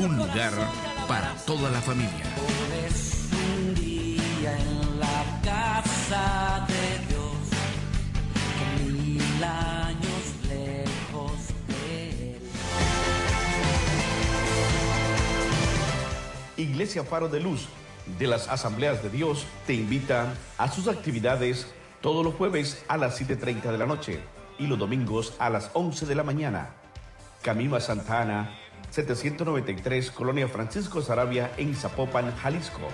un lugar para toda la familia. un día en la casa de Dios, mil años lejos de él. Iglesia Faro de Luz de las Asambleas de Dios te invita a sus actividades todos los jueves a las 7.30 de la noche y los domingos a las 11 de la mañana. Camino a Santa Ana 793, Colonia Francisco Sarabia, en Zapopan, Jalisco.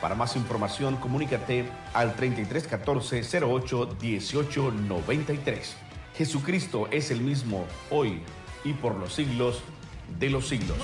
Para más información, comunícate al 3314 08 18 93. Jesucristo es el mismo hoy y por los siglos de los siglos.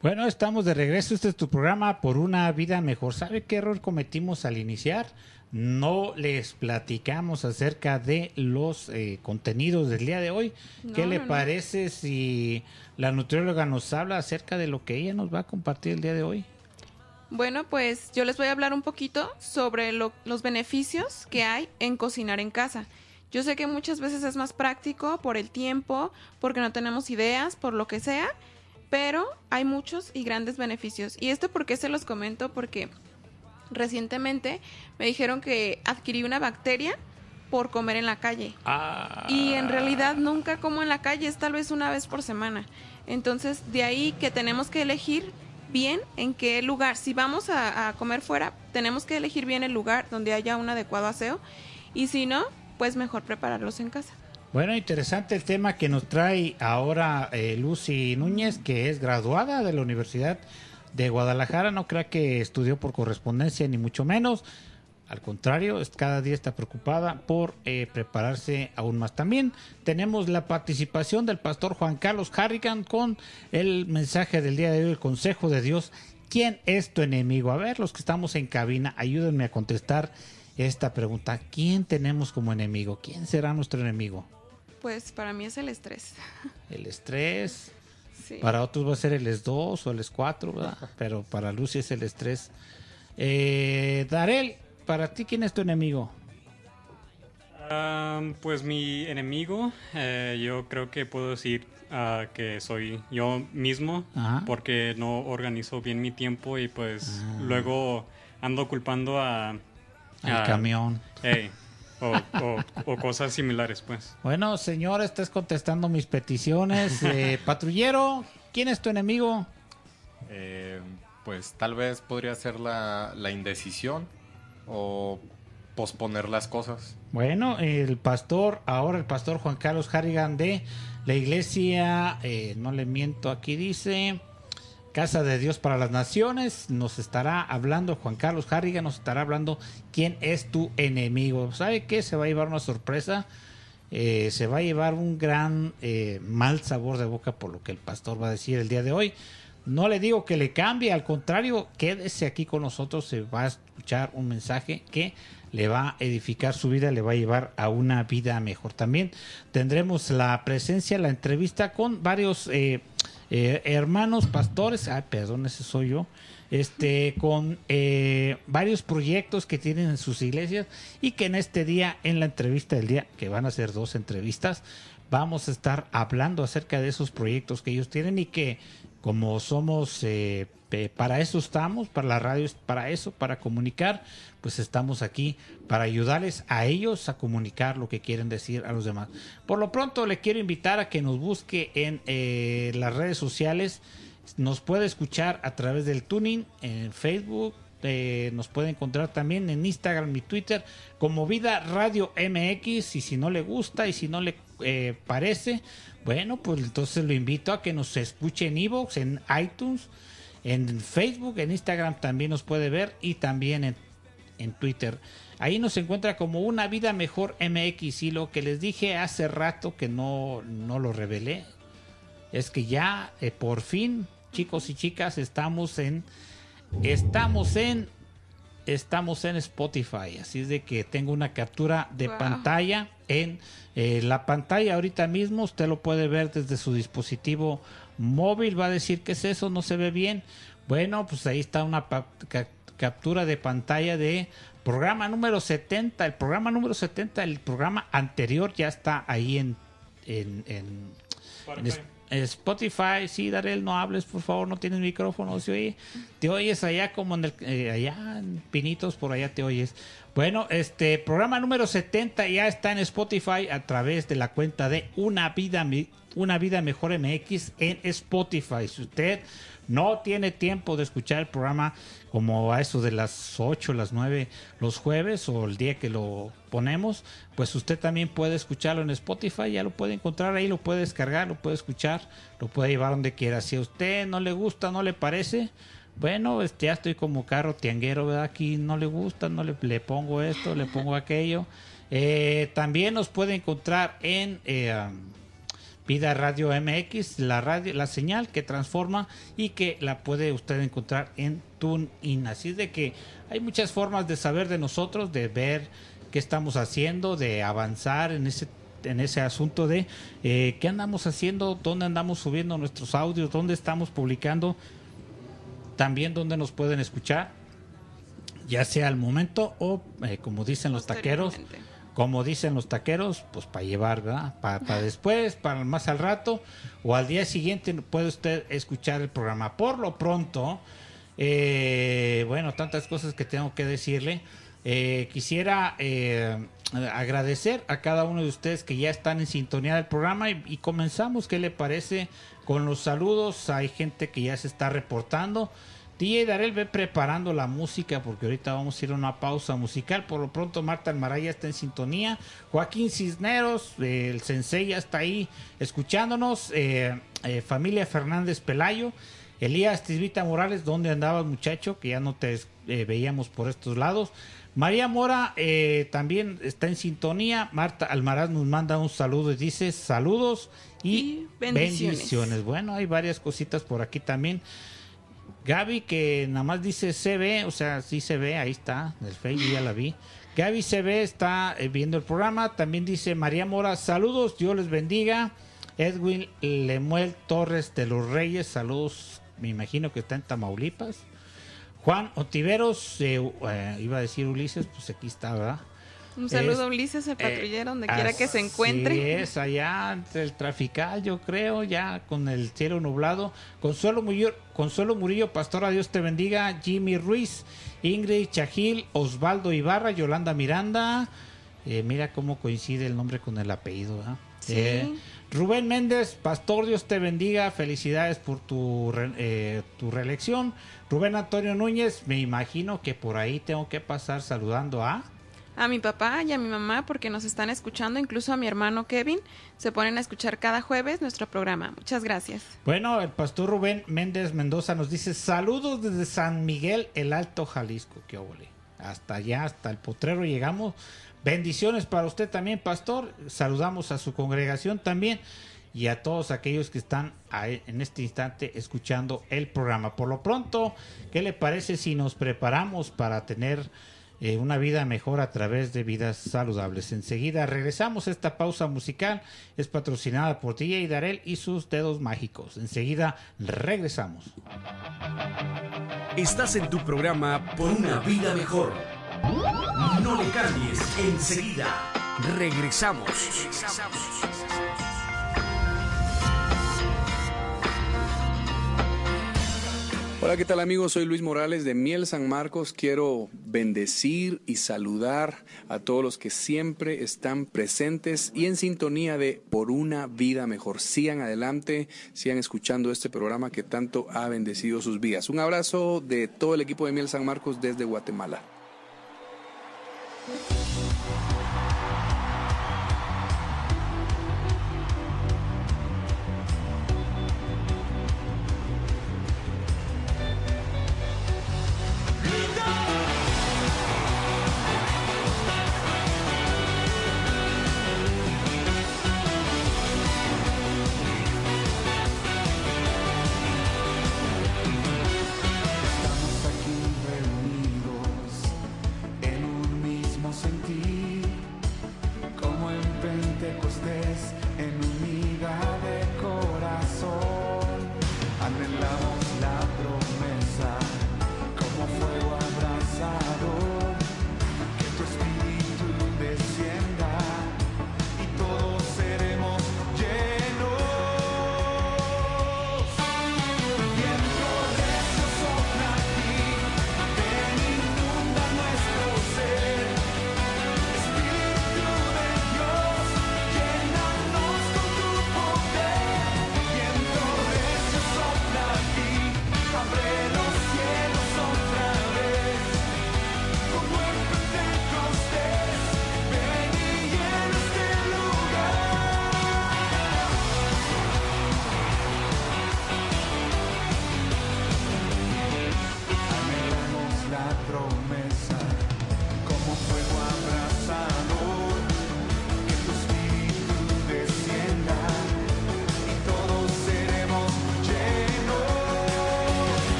Bueno, estamos de regreso. Este es tu programa por una vida mejor. ¿Sabe qué error cometimos al iniciar? No les platicamos acerca de los eh, contenidos del día de hoy. ¿Qué le no, no. parece si la nutrióloga nos habla acerca de lo que ella nos va a compartir el día de hoy? Bueno, pues yo les voy a hablar un poquito sobre lo- los beneficios que hay en cocinar en casa. Yo sé que muchas veces es más práctico por el tiempo, porque no tenemos ideas, por lo que sea, pero hay muchos y grandes beneficios. Y esto porque se los comento porque recientemente me dijeron que adquirí una bacteria por comer en la calle. Y en realidad nunca como en la calle, es tal vez una vez por semana. Entonces, de ahí que tenemos que elegir bien en qué lugar. Si vamos a, a comer fuera, tenemos que elegir bien el lugar donde haya un adecuado aseo. Y si no, pues mejor prepararlos en casa. Bueno, interesante el tema que nos trae ahora eh, Lucy Núñez, que es graduada de la Universidad de Guadalajara. No crea que estudió por correspondencia, ni mucho menos. Al contrario, cada día está preocupada por eh, prepararse aún más. También tenemos la participación del pastor Juan Carlos Harrigan con el mensaje del día de hoy, el consejo de Dios. ¿Quién es tu enemigo? A ver, los que estamos en cabina, ayúdenme a contestar esta pregunta. ¿Quién tenemos como enemigo? ¿Quién será nuestro enemigo? Pues para mí es el estrés. El estrés. Sí. Para otros va a ser el S2 o el S4, ¿verdad? Pero para Lucy es el estrés. Eh, Darel, para ti, ¿quién es tu enemigo? Ah, pues mi enemigo, eh, yo creo que puedo decir ah, que soy yo mismo, Ajá. porque no organizo bien mi tiempo y pues Ah. luego ando culpando a... Al a- camión. O, o- o cosas similares, pues. Bueno, señor, estás contestando mis peticiones. Eh, patrullero, ¿quién es tu enemigo? Eh, pues tal vez podría ser la, la indecisión o posponer las cosas. Bueno, el pastor, ahora el pastor Juan Carlos Harrigan de la iglesia, eh, no le miento, aquí dice Casa de Dios para las Naciones, nos estará hablando, Juan Carlos Harrigan nos estará hablando quién es tu enemigo. ¿Sabe qué? Se va a llevar una sorpresa, eh, se va a llevar un gran eh, mal sabor de boca por lo que el pastor va a decir el día de hoy. No le digo que le cambie, al contrario, quédese aquí con nosotros, se va a escuchar un mensaje que le va a edificar su vida, le va a llevar a una vida mejor. También tendremos la presencia, la entrevista con varios eh, eh, hermanos pastores, ay, perdón, ese soy yo, este, con eh, varios proyectos que tienen en sus iglesias y que en este día, en la entrevista del día, que van a ser dos entrevistas, vamos a estar hablando acerca de esos proyectos que ellos tienen y que como somos eh, para eso estamos, para la radio es para eso, para comunicar, pues estamos aquí para ayudarles a ellos a comunicar lo que quieren decir a los demás. Por lo pronto le quiero invitar a que nos busque en eh, las redes sociales, nos puede escuchar a través del tuning en Facebook, eh, nos puede encontrar también en Instagram y Twitter como Vida Radio MX y si no le gusta y si no le parece, bueno, pues entonces lo invito a que nos escuche en Evox, en iTunes, en Facebook, en Instagram también nos puede ver y también en, en Twitter. Ahí nos encuentra como una vida mejor MX y lo que les dije hace rato que no, no lo revelé es que ya eh, por fin, chicos y chicas, estamos en estamos en estamos en Spotify, así es de que tengo una captura de Wow. pantalla en eh, la pantalla ahorita mismo, usted lo puede ver desde su dispositivo móvil, va a decir que es eso, no se ve bien. Bueno, pues ahí está una captura de pantalla de programa número 70, el programa número 70, el programa anterior ya está ahí en en, en- en es- Spotify, sí, Darel, no hables, por favor, no tienes micrófono, se oye. Te oyes allá como en el, eh, allá en Pinitos, por allá te oyes. Bueno, este programa número 70 ya está en Spotify a través de la cuenta de Una Vida, Una Vida Mejor MX en Spotify. Si usted no tiene tiempo de escuchar el programa como a eso de las 8, las 9 los jueves o el día que lo ponemos, pues usted también puede escucharlo en Spotify, ya lo puede encontrar ahí, lo puede descargar, lo puede escuchar, lo puede llevar donde quiera. Si a usted no le gusta, no le parece, bueno, este, ya estoy como carro tianguero, ¿verdad? Aquí no le gusta, no le, le pongo esto, le pongo aquello. Eh, también nos puede encontrar en... eh, um, Vida Radio MX, la radio, la señal que transforma y que la puede usted encontrar en TuneIn. Así de que hay muchas formas de saber de nosotros, de ver qué estamos haciendo, de avanzar en ese en ese asunto de eh, qué andamos haciendo, dónde andamos subiendo nuestros audios, dónde estamos publicando, también dónde nos pueden escuchar, ya sea al momento o eh, como dicen los taqueros, como dicen los taqueros, pues para llevar, ¿verdad? Para después, para más al rato o al día siguiente puede usted escuchar el programa. Por lo pronto, eh, bueno, tantas cosas que tengo que decirle. Eh, quisiera eh, agradecer a cada uno de ustedes que ya están en sintonía del programa y, y comenzamos. ¿Qué le parece con los saludos? Hay gente que ya se está reportando. DJ Darel ve preparando la música porque ahorita vamos a ir a una pausa musical. Por lo pronto Marta Almaraya está en sintonía. Joaquín Cisneros, el sensei ya está ahí escuchándonos. Eh, eh, familia Fernández Pelayo. Elías Tisbita Morales, ¿dónde andabas muchacho? Que ya no te eh, veíamos por estos lados. María Mora también está en sintonía. Marta Almaraz nos manda un saludo y dice saludos y, Y bendiciones. bendiciones. Bueno, hay varias cositas por aquí también. Gaby que nada más dice CB, o sea, sí se ve, ahí está, en el Facebook ya la vi. Gaby CB está eh, viendo el programa, también dice María Mora, saludos, Dios les bendiga. Edwin Lemuel Torres de los Reyes, saludos, me imagino que está en Tamaulipas. Juan Otiveros, eh, eh, iba a decir Ulises, pues aquí está, ¿verdad? Un saludo a Ulises, el Eh, patrullero, donde quiera que se encuentre. es, allá el trafical, yo creo, ya con el cielo nublado. Consuelo Murillo, Consuelo Murillo, Pastora, Dios te bendiga. Jimmy Ruiz, Ingrid Chajil, Osvaldo Ibarra, Yolanda Miranda. Eh, mira cómo coincide el nombre con el apellido. Sí. Eh, Rubén Méndez, Pastor, Dios te bendiga. Felicidades por tu, eh, tu reelección. Rubén Antonio Núñez, me imagino que por ahí tengo que pasar saludando a... A mi papá y a mi mamá, porque nos están escuchando, incluso a mi hermano Kevin, se ponen a escuchar cada jueves nuestro programa. Muchas gracias. Bueno, el pastor Rubén Méndez Mendoza nos dice saludos desde San Miguel, el Alto Jalisco. Qué óvole. Hasta allá, hasta el potrero llegamos. Bendiciones para usted también, pastor. Saludamos a su congregación también y a todos aquellos que están ahí en este instante escuchando el programa. Por lo pronto, ¿qué le parece si nos preparamos para tener eh, una vida mejor a través de vidas saludables. Enseguida regresamos. Esta pausa musical es patrocinada por DJ Darel y sus dedos mágicos. Enseguida regresamos. Estás en tu programa Por una vida mejor. No le cambies, enseguida regresamos. Hola, ¿qué tal amigos? Soy Luis Morales de Miel San Marcos. Quiero bendecir y saludar a todos los que siempre están presentes y en sintonía de Por una vida mejor. Sigan adelante, sigan escuchando este programa que tanto ha bendecido sus vidas. Un abrazo de todo el equipo de Miel San Marcos desde Guatemala.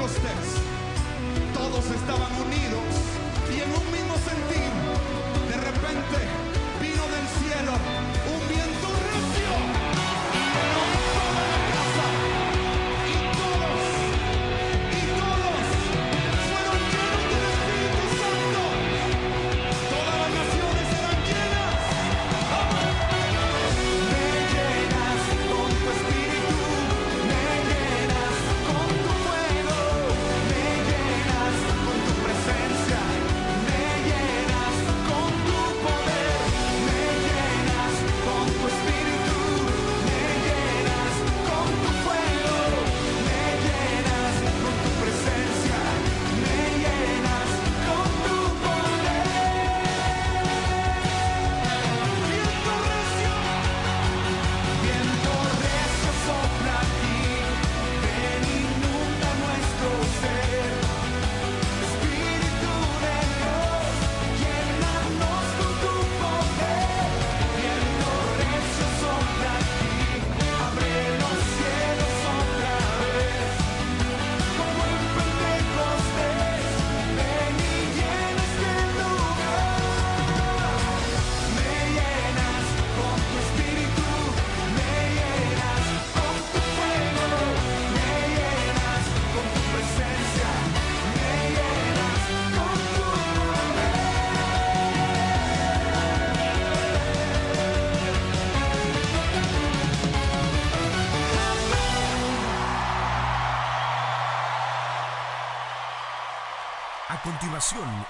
Todos estaban unidos y en un mismo sentir. de repente vino del cielo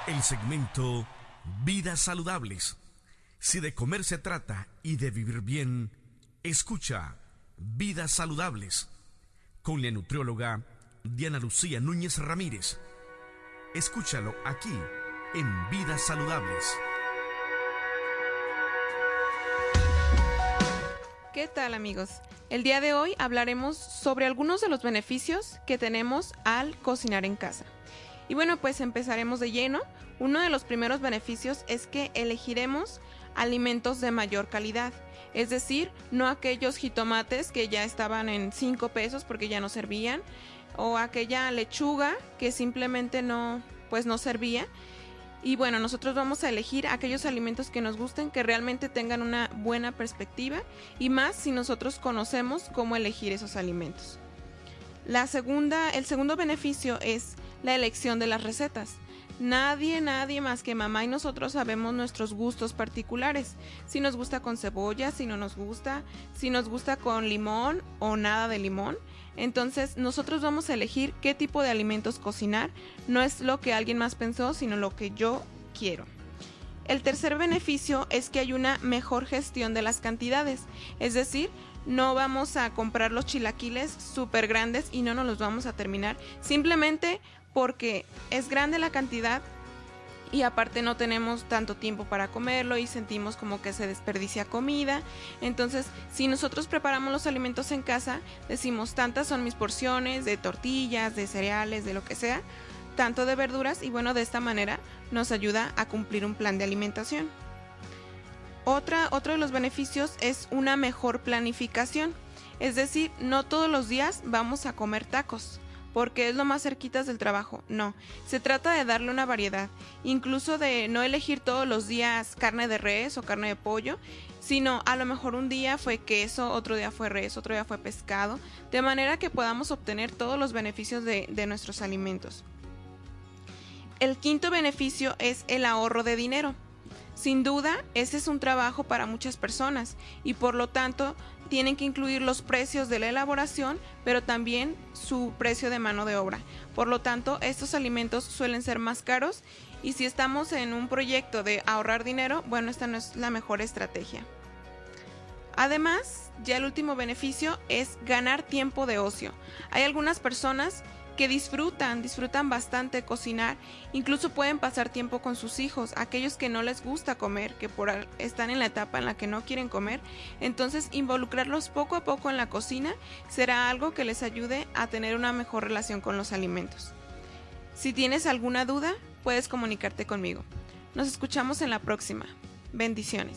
el segmento Vidas Saludables. Si de comer se trata y de vivir bien, escucha Vidas Saludables con la nutrióloga Diana Lucía Núñez Ramírez. Escúchalo aquí en Vidas Saludables. ¿Qué tal amigos? El día de hoy hablaremos sobre algunos de los beneficios que tenemos al cocinar en casa. Y bueno, pues empezaremos de lleno. Uno de los primeros beneficios es que elegiremos alimentos de mayor calidad. Es decir, no aquellos jitomates que ya estaban en 5 pesos porque ya no servían, o aquella lechuga que simplemente no, pues no servía. Y bueno, nosotros vamos a elegir aquellos alimentos que nos gusten, que realmente tengan una buena perspectiva y más si nosotros conocemos cómo elegir esos alimentos. La segunda, el segundo beneficio es la elección de las recetas. Nadie, nadie más que mamá y nosotros sabemos nuestros gustos particulares. Si nos gusta con cebolla, si no nos gusta, si nos gusta con limón o nada de limón. Entonces nosotros vamos a elegir qué tipo de alimentos cocinar. No es lo que alguien más pensó, sino lo que yo quiero. El tercer beneficio es que hay una mejor gestión de las cantidades. Es decir, no vamos a comprar los chilaquiles súper grandes y no nos los vamos a terminar. Simplemente porque es grande la cantidad y aparte no tenemos tanto tiempo para comerlo y sentimos como que se desperdicia comida. Entonces, si nosotros preparamos los alimentos en casa, decimos tantas son mis porciones de tortillas, de cereales, de lo que sea, tanto de verduras y bueno, de esta manera nos ayuda a cumplir un plan de alimentación. Otra, otro de los beneficios es una mejor planificación. Es decir, no todos los días vamos a comer tacos porque es lo más cerquitas del trabajo. No, se trata de darle una variedad, incluso de no elegir todos los días carne de res o carne de pollo, sino a lo mejor un día fue queso, otro día fue res, otro día fue pescado, de manera que podamos obtener todos los beneficios de, de nuestros alimentos. El quinto beneficio es el ahorro de dinero. Sin duda, ese es un trabajo para muchas personas y por lo tanto tienen que incluir los precios de la elaboración, pero también su precio de mano de obra. Por lo tanto, estos alimentos suelen ser más caros y si estamos en un proyecto de ahorrar dinero, bueno, esta no es la mejor estrategia. Además, ya el último beneficio es ganar tiempo de ocio. Hay algunas personas que disfrutan, disfrutan bastante cocinar, incluso pueden pasar tiempo con sus hijos, aquellos que no les gusta comer, que por están en la etapa en la que no quieren comer, entonces involucrarlos poco a poco en la cocina será algo que les ayude a tener una mejor relación con los alimentos. Si tienes alguna duda, puedes comunicarte conmigo. Nos escuchamos en la próxima. Bendiciones.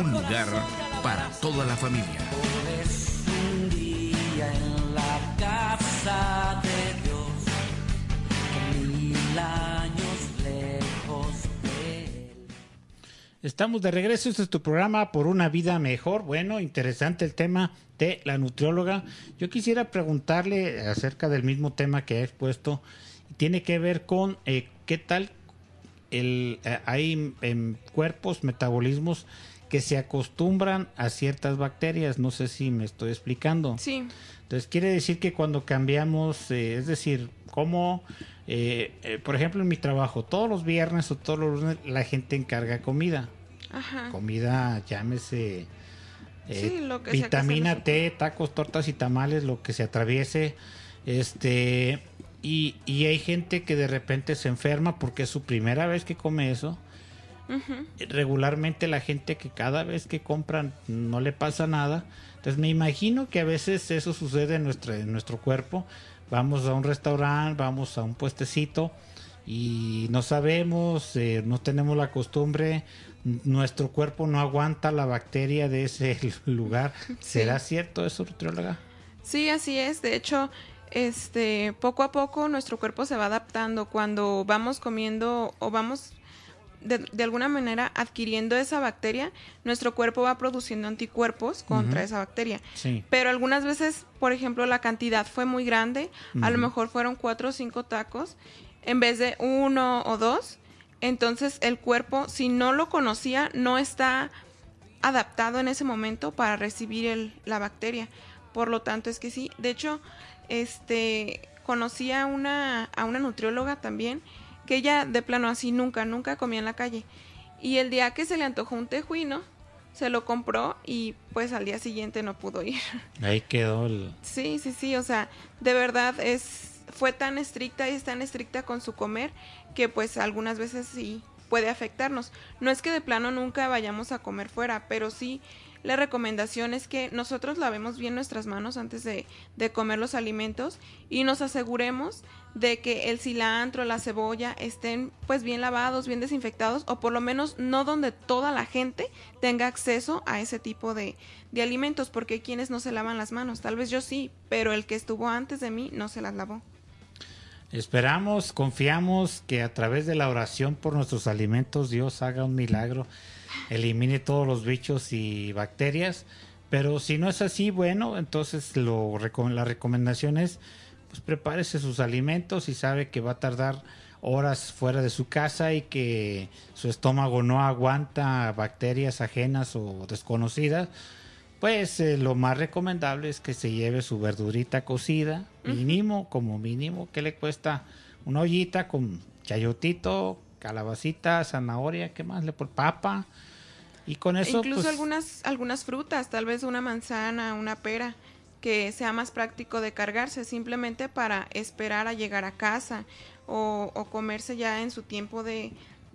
un lugar para toda la familia. un día en la casa de Dios, mil años lejos. Estamos de regreso, este es tu programa por una vida mejor. Bueno, interesante el tema de la nutrióloga. Yo quisiera preguntarle acerca del mismo tema que ha expuesto. Tiene que ver con eh, qué tal el, eh, hay en cuerpos, metabolismos que se acostumbran a ciertas bacterias. No sé si me estoy explicando. Sí. Entonces quiere decir que cuando cambiamos, eh, es decir, como, eh, eh, por ejemplo, en mi trabajo, todos los viernes o todos los lunes la gente encarga comida. Ajá. Comida, llámese eh, Sí, lo que sea que vitamina T, tacos, tortas y tamales, lo que se atraviese. Este, y, y hay gente que de repente se enferma porque es su primera vez que come eso. Regularmente la gente que cada vez que compran no le pasa nada. Entonces me imagino que a veces eso sucede en nuestro, en nuestro cuerpo. Vamos a un restaurante, vamos a un puestecito y no sabemos, eh, no tenemos la costumbre, nuestro cuerpo no aguanta la bacteria de ese lugar. ¿Será cierto eso, nutrióloga? Sí, así es. De hecho, este, poco a poco nuestro cuerpo se va adaptando cuando vamos comiendo o vamos de, de alguna manera adquiriendo esa bacteria, nuestro cuerpo va produciendo anticuerpos contra esa bacteria. Sí. Pero algunas veces, por ejemplo, la cantidad fue muy grande, a lo mejor fueron cuatro o cinco tacos en vez de uno o dos. Entonces el cuerpo, si no lo conocía, no está adaptado en ese momento para recibir el- la bacteria. Por lo tanto, es que sí. De hecho, este conocí a una, a una nutrióloga también, que ella de plano así nunca, nunca comía en la calle. Y el día que se le antojó un tejuino, se lo compró y pues al día siguiente no pudo ir. Ahí quedó el... Sí, sí, sí, o sea, de verdad es fue tan estricta y es tan estricta con su comer que pues algunas veces sí puede afectarnos. No es que de plano nunca vayamos a comer fuera, pero sí la recomendación es que nosotros lavemos bien nuestras manos antes de, de comer los alimentos y nos aseguremos de que el cilantro, la cebolla estén pues bien lavados, bien desinfectados o por lo menos no donde toda la gente tenga acceso a ese tipo de, de alimentos porque quienes no se lavan las manos. Tal vez yo sí, pero el que estuvo antes de mí no se las lavó. Esperamos, confiamos que a través de la oración por nuestros alimentos Dios haga un milagro, elimine todos los bichos y bacterias, pero si no es así, bueno, entonces lo, la recomendación es, pues prepárese sus alimentos y sabe que va a tardar horas fuera de su casa y que su estómago no aguanta bacterias ajenas o desconocidas, pues eh, lo más recomendable es que se lleve su verdurita cocida, mínimo, como mínimo, que le cuesta una ollita con chayotito, calabacita, zanahoria, ¿qué más le por papa? Y con eso Incluso pues, algunas, algunas frutas, tal vez una manzana, una pera, que sea más práctico de cargarse simplemente para esperar a llegar a casa o, o comerse ya en su tiempo de,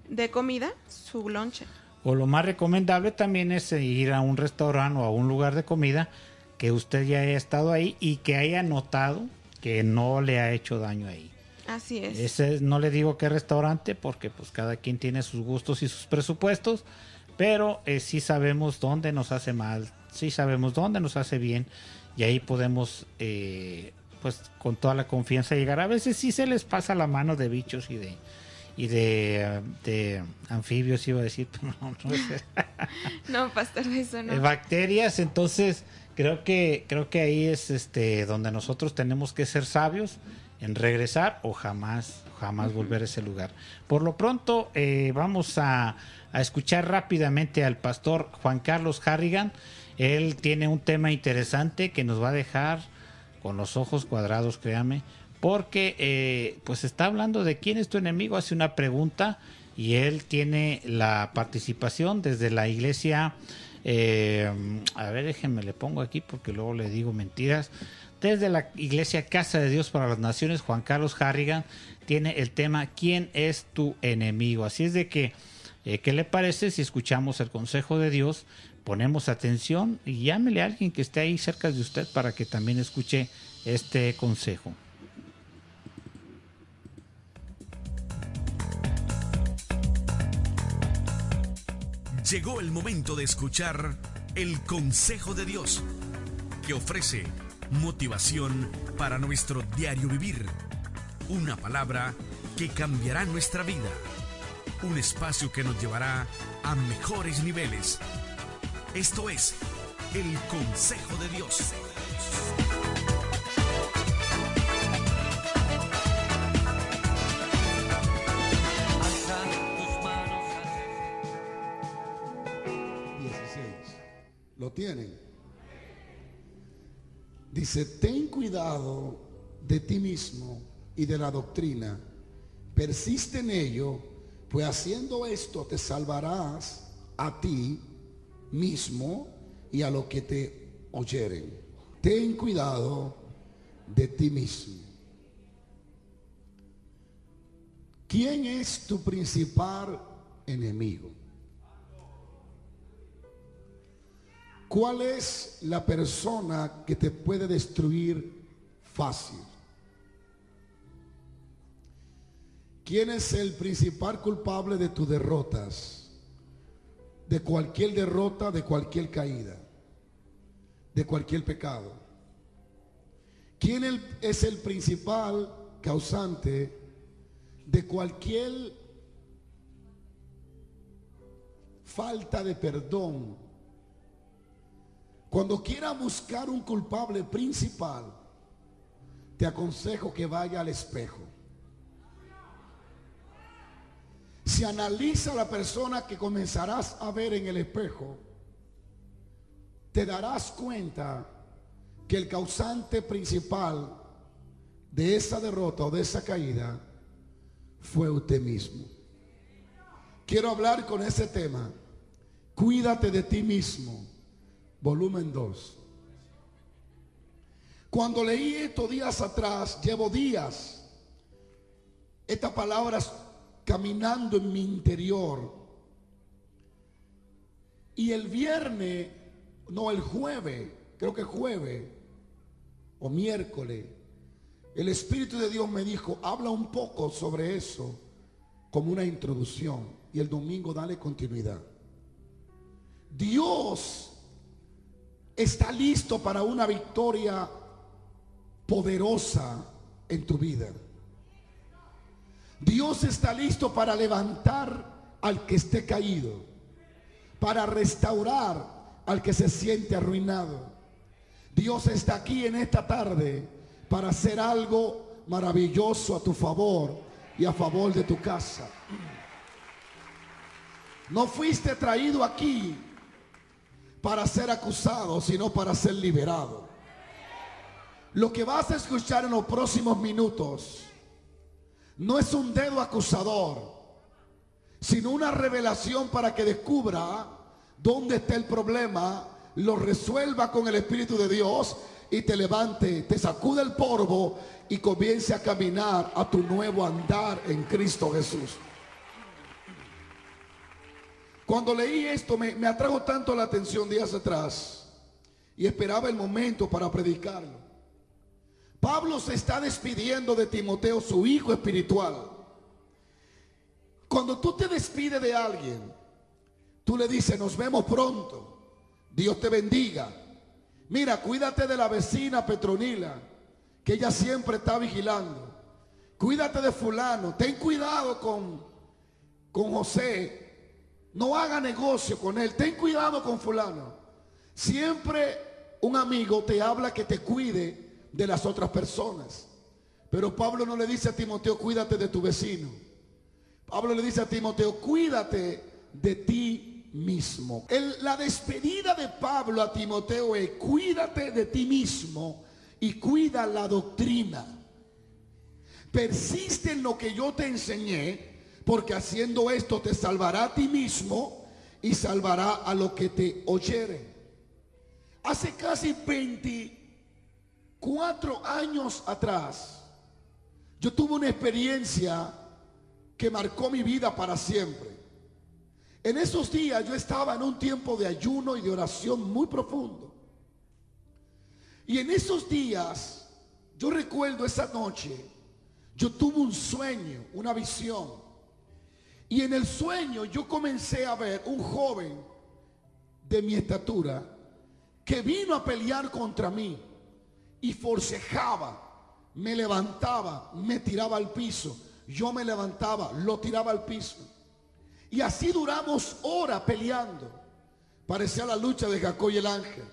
de comida su lonche. O lo más recomendable también es eh, ir a un restaurante o a un lugar de comida que usted ya haya estado ahí y que haya notado que no le ha hecho daño ahí. Así es. Ese no le digo qué restaurante porque pues cada quien tiene sus gustos y sus presupuestos, pero eh, sí sabemos dónde nos hace mal, sí sabemos dónde nos hace bien y ahí podemos eh, pues con toda la confianza llegar. A veces sí se les pasa la mano de bichos y de y de, eh, de anfibios iba a decir, pero no, no es- No, pastor, eso eh, no. bacterias, entonces creo que creo que ahí es este donde nosotros tenemos que ser sabios en regresar o jamás jamás volver a ese lugar. Por lo pronto eh, vamos a, a escuchar rápidamente al pastor Juan Carlos Harrigan. Él tiene un tema interesante que nos va a dejar con los ojos cuadrados, créame, porque eh, pues está hablando de quién es tu enemigo, hace una pregunta y él tiene la participación desde la iglesia, eh, a ver, déjenme le pongo aquí porque luego le digo mentiras, desde la iglesia Casa de Dios para las Naciones, Juan Carlos Harrigan tiene el tema ¿Quién es tu enemigo? Así es de que, eh, ¿qué le parece si escuchamos el consejo de Dios? Ponemos atención y llámele a alguien que esté ahí cerca de usted para que también escuche este consejo. Llegó el momento de escuchar el consejo de Dios, que ofrece motivación para nuestro diario vivir. Una palabra que cambiará nuestra vida. Un espacio que nos llevará a mejores niveles. Esto es el consejo de Dios. Alza tus manos hacia 16. ¿Lo tienen? Dice, ten cuidado de ti mismo y de la doctrina. Persiste en ello, pues haciendo esto te salvarás a ti mismo y a lo que te oyeren. Ten cuidado de ti mismo. ¿Quién es tu principal enemigo? ¿Cuál es la persona que te puede destruir fácil? ¿Quién es el principal culpable de tus derrotas? De cualquier derrota, de cualquier caída, de cualquier pecado. ¿Quién es el principal causante de cualquier falta de perdón? Cuando quiera buscar un culpable principal, te aconsejo que vaya al espejo. Si analiza la persona que comenzarás a ver en el espejo, te darás cuenta que el causante principal de esa derrota o de esa caída fue usted mismo. Quiero hablar con ese tema. Cuídate de ti mismo. Volumen 2. Cuando leí estos días atrás, llevo días, estas palabras caminando en mi interior. Y el viernes, no el jueves, creo que jueves o miércoles, el Espíritu de Dios me dijo, habla un poco sobre eso como una introducción y el domingo dale continuidad. Dios está listo para una victoria poderosa en tu vida. Dios está listo para levantar al que esté caído, para restaurar al que se siente arruinado. Dios está aquí en esta tarde para hacer algo maravilloso a tu favor y a favor de tu casa. No fuiste traído aquí para ser acusado, sino para ser liberado. Lo que vas a escuchar en los próximos minutos no es un dedo acusador, sino una revelación para que descubra dónde está el problema, lo resuelva con el Espíritu de Dios y te levante, te sacude el polvo y comience a caminar a tu nuevo andar en Cristo Jesús. Cuando leí esto me, me atrajo tanto la atención días atrás y esperaba el momento para predicarlo. Pablo se está despidiendo de Timoteo, su hijo espiritual. Cuando tú te despides de alguien, tú le dices, nos vemos pronto, Dios te bendiga. Mira, cuídate de la vecina Petronila, que ella siempre está vigilando. Cuídate de fulano, ten cuidado con, con José, no haga negocio con él, ten cuidado con fulano. Siempre un amigo te habla que te cuide de las otras personas. Pero Pablo no le dice a Timoteo, cuídate de tu vecino. Pablo le dice a Timoteo, cuídate de ti mismo. La despedida de Pablo a Timoteo es, cuídate de ti mismo y cuida la doctrina. Persiste en lo que yo te enseñé, porque haciendo esto te salvará a ti mismo y salvará a lo que te oyere. Hace casi 24 años atrás, yo tuve una experiencia que marcó mi vida para siempre. En esos días yo estaba en un tiempo de ayuno y de oración muy profundo. Y en esos días, yo recuerdo esa noche, yo tuve un sueño, una visión. Y en el sueño yo comencé a ver un joven de mi estatura que vino a pelear contra mí y forcejaba, me levantaba, me tiraba al piso, yo me levantaba, lo tiraba al piso. Y así duramos horas peleando. Parecía la lucha de Jacob y el ángel.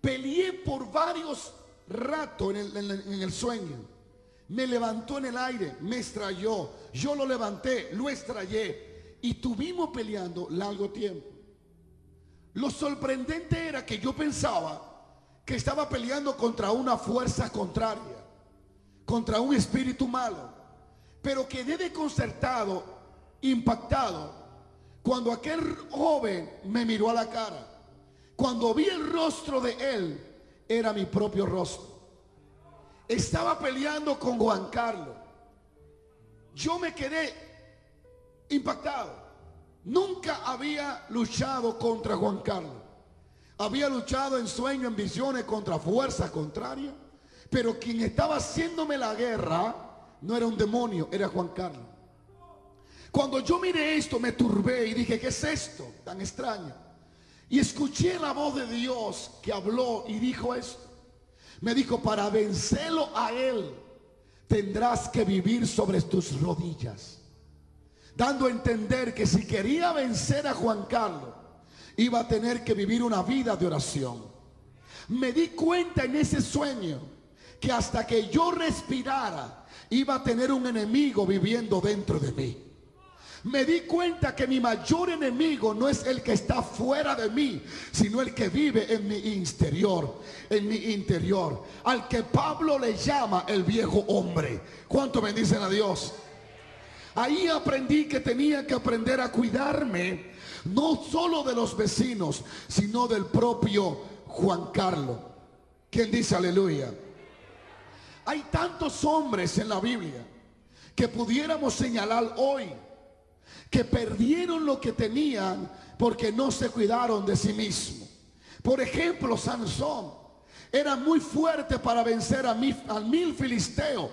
Peleé por varios ratos en el, sueño. Me levantó en el aire, me estrelló. Yo lo levanté, lo estrellé. Y tuvimos peleando largo tiempo. Lo sorprendente era que yo pensaba que estaba peleando contra una fuerza contraria, contra un espíritu malo. Pero quedé desconcertado, impactado, cuando aquel joven me miró a la cara. Cuando vi el rostro de él, era mi propio rostro. Estaba peleando con Juan Carlos. Yo me quedé impactado. Nunca había luchado contra Juan Carlos. Había luchado en sueños, en visiones contra fuerzas contrarias. Pero quien estaba haciéndome la guerra no era un demonio, era Juan Carlos. Cuando yo miré esto me turbé y dije, ¿qué es esto tan extraño? Y escuché la voz de Dios que habló y dijo esto. Me dijo, para vencerlo a Él, tendrás que vivir sobre tus rodillas. Dando a entender que si quería vencer a Juan Carlos, iba a tener que vivir una vida de oración. Me di cuenta en ese sueño que hasta que yo respirara, iba a tener un enemigo viviendo dentro de mí. Me di cuenta que mi mayor enemigo no es el que está fuera de mí, sino el que vive en mi interior, en mi interior, al que Pablo le llama el viejo hombre. ¿Cuánto bendicen a Dios? Ahí aprendí que tenía que aprender a cuidarme, no solo de los vecinos, sino del propio Juan Carlos. ¿Quién dice aleluya? Hay tantos hombres en la Biblia que pudiéramos señalar hoy que perdieron lo que tenían porque no se cuidaron de sí mismos. Por ejemplo, Sansón era muy fuerte para vencer a mil, al mil filisteo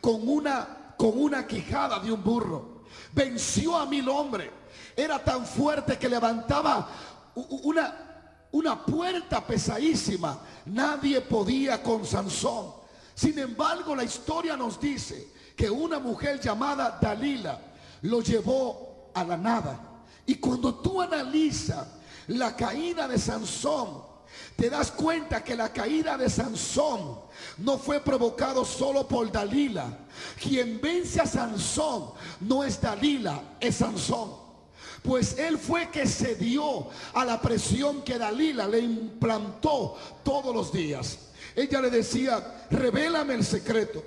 con una, con una quijada de un burro. Venció a mil hombres. Era tan fuerte que levantaba una, una puerta pesadísima. Nadie podía con Sansón. Sin embargo, la historia nos dice que una mujer llamada Dalila lo llevó a la nada. Y cuando tú analizas la caída de Sansón, te das cuenta que la caída de Sansón no fue provocado solo por Dalila. Quien vence a Sansón no es Dalila, es Sansón. Pues él fue que se dio a la presión que Dalila le implantó todos los días. Ella le decía, revélame el secreto.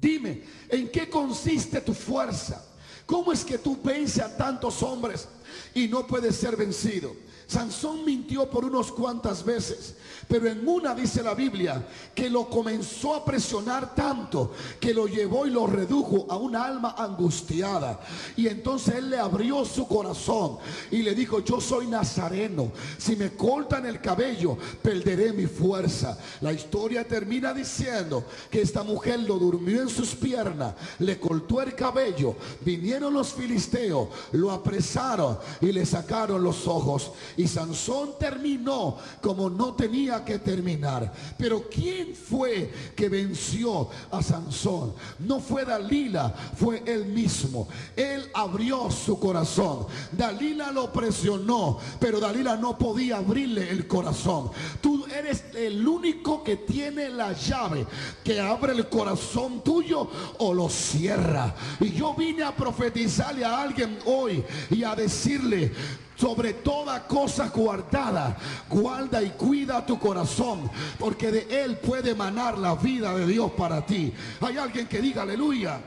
Dime, ¿en qué consiste tu fuerza? ¿Cómo es que tú vences a tantos hombres y no puedes ser vencido? Sansón mintió por unos cuantas veces, pero en una dice la Biblia que lo comenzó a presionar tanto que lo llevó y lo redujo a una alma angustiada. Y entonces él le abrió su corazón y le dijo, yo soy nazareno, si me cortan el cabello, perderé mi fuerza. La historia termina diciendo que esta mujer lo durmió en sus piernas, le cortó el cabello, vinieron los filisteos, lo apresaron y le sacaron los ojos. Y Sansón terminó como no tenía que terminar. Pero ¿quién fue que venció a Sansón? No fue Dalila, fue él mismo. Él abrió su corazón. Dalila lo presionó, pero Dalila no podía abrirle el corazón. Tú eres el único que tiene la llave que abre el corazón tuyo o lo cierra. Y yo vine a profetizarle a alguien hoy y a decirle, sobre toda cosa guardada, guarda y cuida tu corazón, porque de él puede emanar la vida de Dios para ti. Hay alguien que diga aleluya.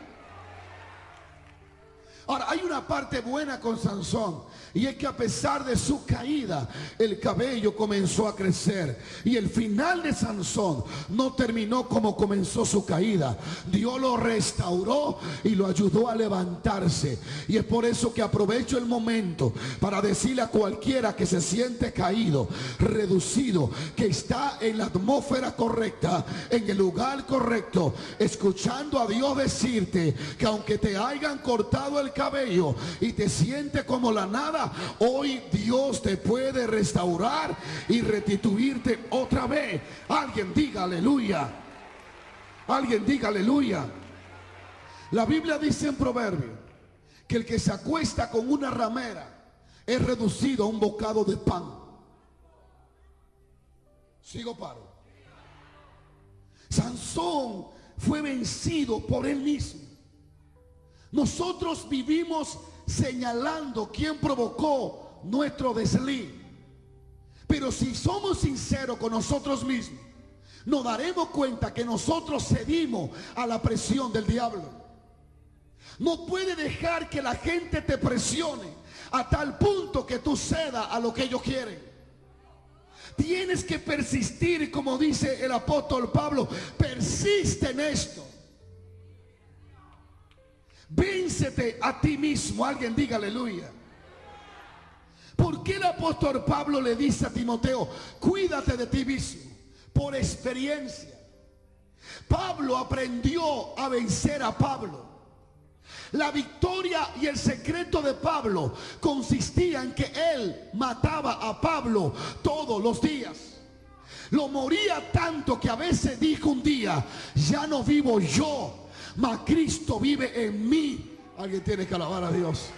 Ahora, hay una parte buena con Sansón. Y es que a pesar de su caída, el cabello comenzó a crecer. Y el final de Sansón no terminó como comenzó su caída. Dios lo restauró y lo ayudó a levantarse. Y es por eso que aprovecho el momento para decirle a cualquiera que se siente caído, reducido, que está en la atmósfera correcta, en el lugar correcto, escuchando a Dios decirte que aunque te hayan cortado el cabello y te sientes como la nada, hoy Dios te puede restaurar y restituirte otra vez. Alguien diga aleluya. Alguien diga aleluya. La Biblia dice en Proverbio que el que se acuesta con una ramera es reducido a un bocado de pan. Sigo paro. Sansón fue vencido por él mismo. Nosotros vivimos señalando quién provocó nuestro desliz. Pero si somos sinceros con nosotros mismos, nos daremos cuenta que nosotros cedimos a la presión del diablo. No puede dejar que la gente te presione a tal punto que tú cedas a lo que ellos quieren. Tienes que persistir, como dice el apóstol Pablo, persiste en esto. Véncete a ti mismo. Alguien diga aleluya. ¿Por qué el apóstol Pablo le dice a Timoteo, cuídate de ti mismo? Por experiencia. Pablo aprendió a vencer a Pablo. La victoria y el secreto de Pablo consistía en que él mataba a Pablo todos los días. Lo moría tanto que a veces dijo un día, ya no vivo yo, mas Cristo vive en mí. Alguien tiene que alabar a Dios.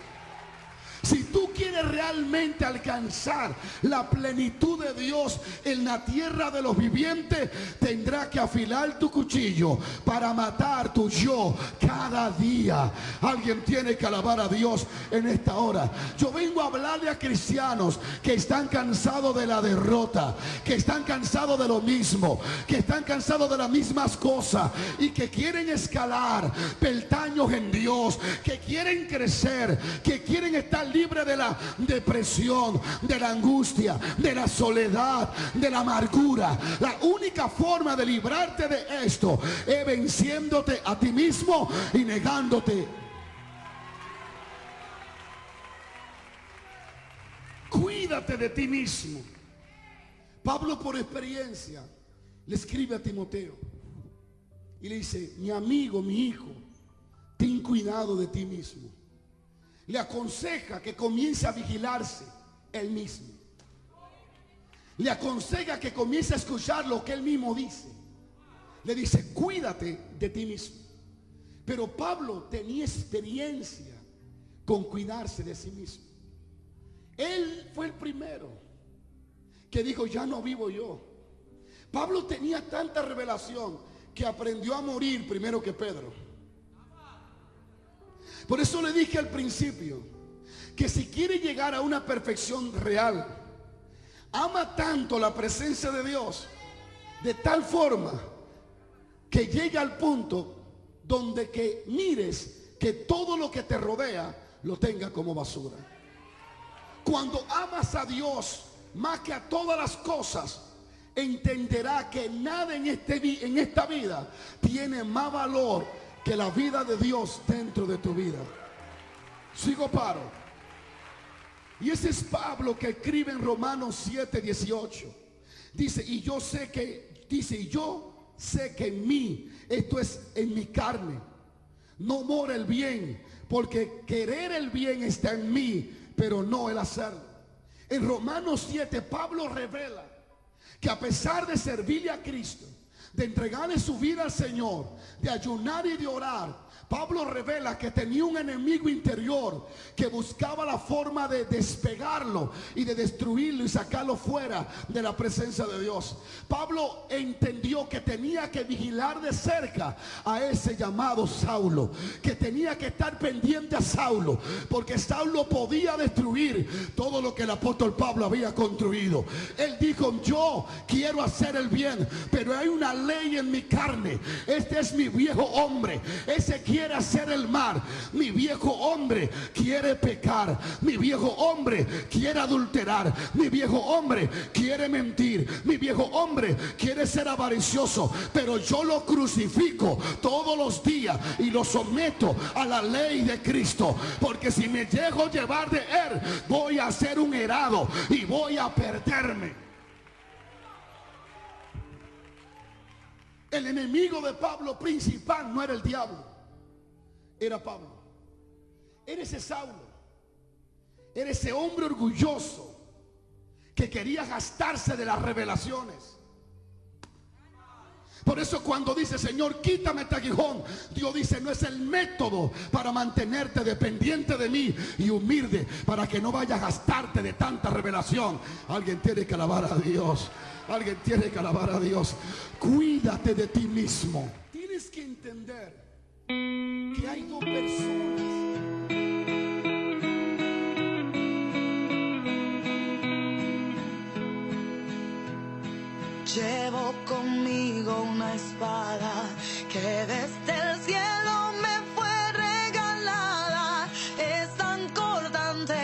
Si tú quieres realmente alcanzar la plenitud de Dios en la tierra de los vivientes, tendrás que afilar tu cuchillo para matar tu yo cada día. Alguien tiene que alabar a Dios en esta hora. Yo vengo a hablarle a cristianos que están cansados de la derrota, que están cansados de lo mismo, que están cansados de las mismas cosas y que quieren escalar peldaños en Dios, que quieren crecer, que quieren estar libre de la depresión, de la angustia, de la soledad, de la amargura. La única forma de librarte de esto es venciéndote a ti mismo y negándote. Cuídate de ti mismo. Pablo por experiencia le escribe a Timoteo y le dice, mi amigo, mi hijo, ten cuidado de ti mismo le aconseja que comience a vigilarse él mismo. Le aconseja que comience a escuchar lo que él mismo dice. Le dice, cuídate de ti mismo. Pero Pablo tenía experiencia con cuidarse de sí mismo. Él fue el primero que dijo, ya no vivo yo. Pablo tenía tanta revelación que aprendió a morir primero que Pedro. Por eso le dije al principio que si quiere llegar a una perfección real, ama tanto la presencia de Dios de tal forma que llegue al punto donde que mires que todo lo que te rodea lo tenga como basura. Cuando amas a Dios más que a todas las cosas, entenderá que nada en, este, en esta vida tiene más valor que la vida de Dios dentro de tu vida. Sigo paro. Y ese es Pablo que escribe en Romanos 7, 18. Dice, y yo sé que, dice, y yo sé que en mí, esto es en mi carne, no mora el bien, porque querer el bien está en mí, pero no el hacerlo. En Romanos 7, Pablo revela que a pesar de servirle a Cristo, de entregarle su vida al Señor, de ayunar y de orar, Pablo revela que tenía un enemigo interior que buscaba la forma de despegarlo y de destruirlo y sacarlo fuera de la presencia de Dios. Pablo entendió que tenía que vigilar de cerca a ese llamado Saulo, que tenía que estar pendiente a Saulo, porque Saulo podía destruir todo lo que el apóstol Pablo había construido. Él dijo, yo quiero hacer el bien, pero hay una ley en mi carne. Este es mi viejo hombre. Ese quiere hacer el mal. Mi viejo hombre quiere pecar. Mi viejo hombre quiere adulterar. Mi viejo hombre quiere mentir. Mi viejo hombre quiere ser avaricioso. Pero yo lo crucifico todos los días y lo someto a la ley de Cristo. Porque si me dejo llevar de él, voy a ser un herado y voy a perderme. El enemigo de Pablo principal no era el diablo era Pablo. Era ese Saulo. Era ese hombre orgulloso que quería gastarse de las revelaciones. Por eso cuando dice, Señor, quítame este aguijón, Dios dice, no es el método para mantenerte dependiente de mí y humilde para que no vayas a gastarte de tanta revelación. Alguien tiene que alabar a Dios. Alguien tiene que alabar a Dios. Cuídate de ti mismo. Tienes que entender que hay dos personas. Llevo conmigo una espada que desde el cielo me fue regalada. Es tan cortante,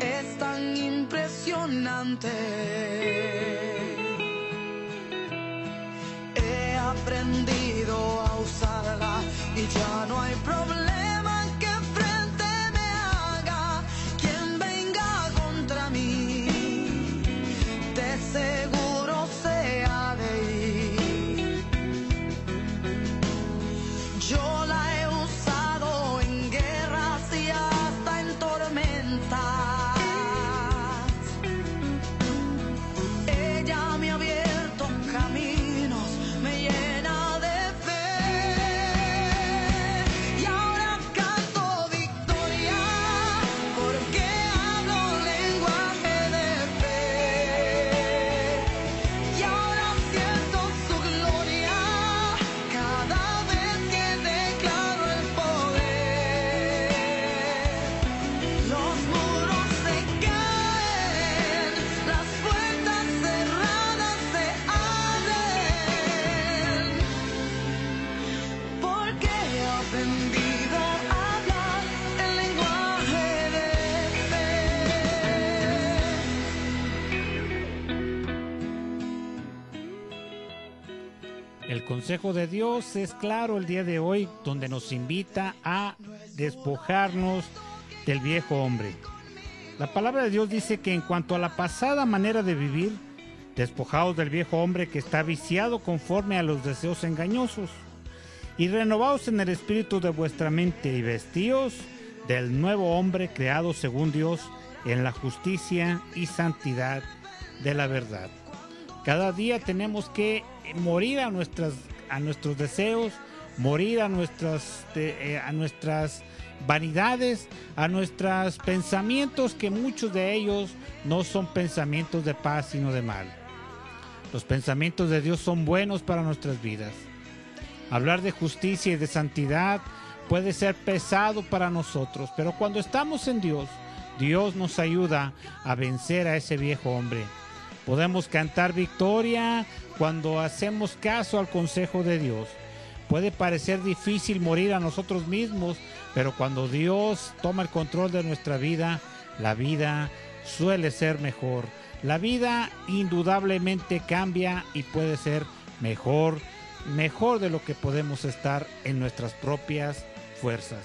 es tan impresionante. Consejo de Dios es claro el día de hoy, donde nos invita a despojarnos del viejo hombre. La palabra de Dios dice que en cuanto a la pasada manera de vivir, despojados del viejo hombre que está viciado conforme a los deseos engañosos, y renovados en el espíritu de vuestra mente y vestíos del nuevo hombre creado según Dios en la justicia y santidad de la verdad. Cada día tenemos que morir a nuestras a nuestros deseos, morir a nuestras eh, a nuestras vanidades, a nuestros pensamientos que muchos de ellos no son pensamientos de paz sino de mal. Los pensamientos de Dios son buenos para nuestras vidas. Hablar de justicia y de santidad puede ser pesado para nosotros, pero cuando estamos en Dios, Dios nos ayuda a vencer a ese viejo hombre. Podemos cantar victoria cuando hacemos caso al consejo de Dios. Puede parecer difícil morir a nosotros mismos, pero cuando Dios toma el control de nuestra vida, la vida suele ser mejor. La vida indudablemente cambia y puede ser mejor, mejor de lo que podemos estar en nuestras propias fuerzas.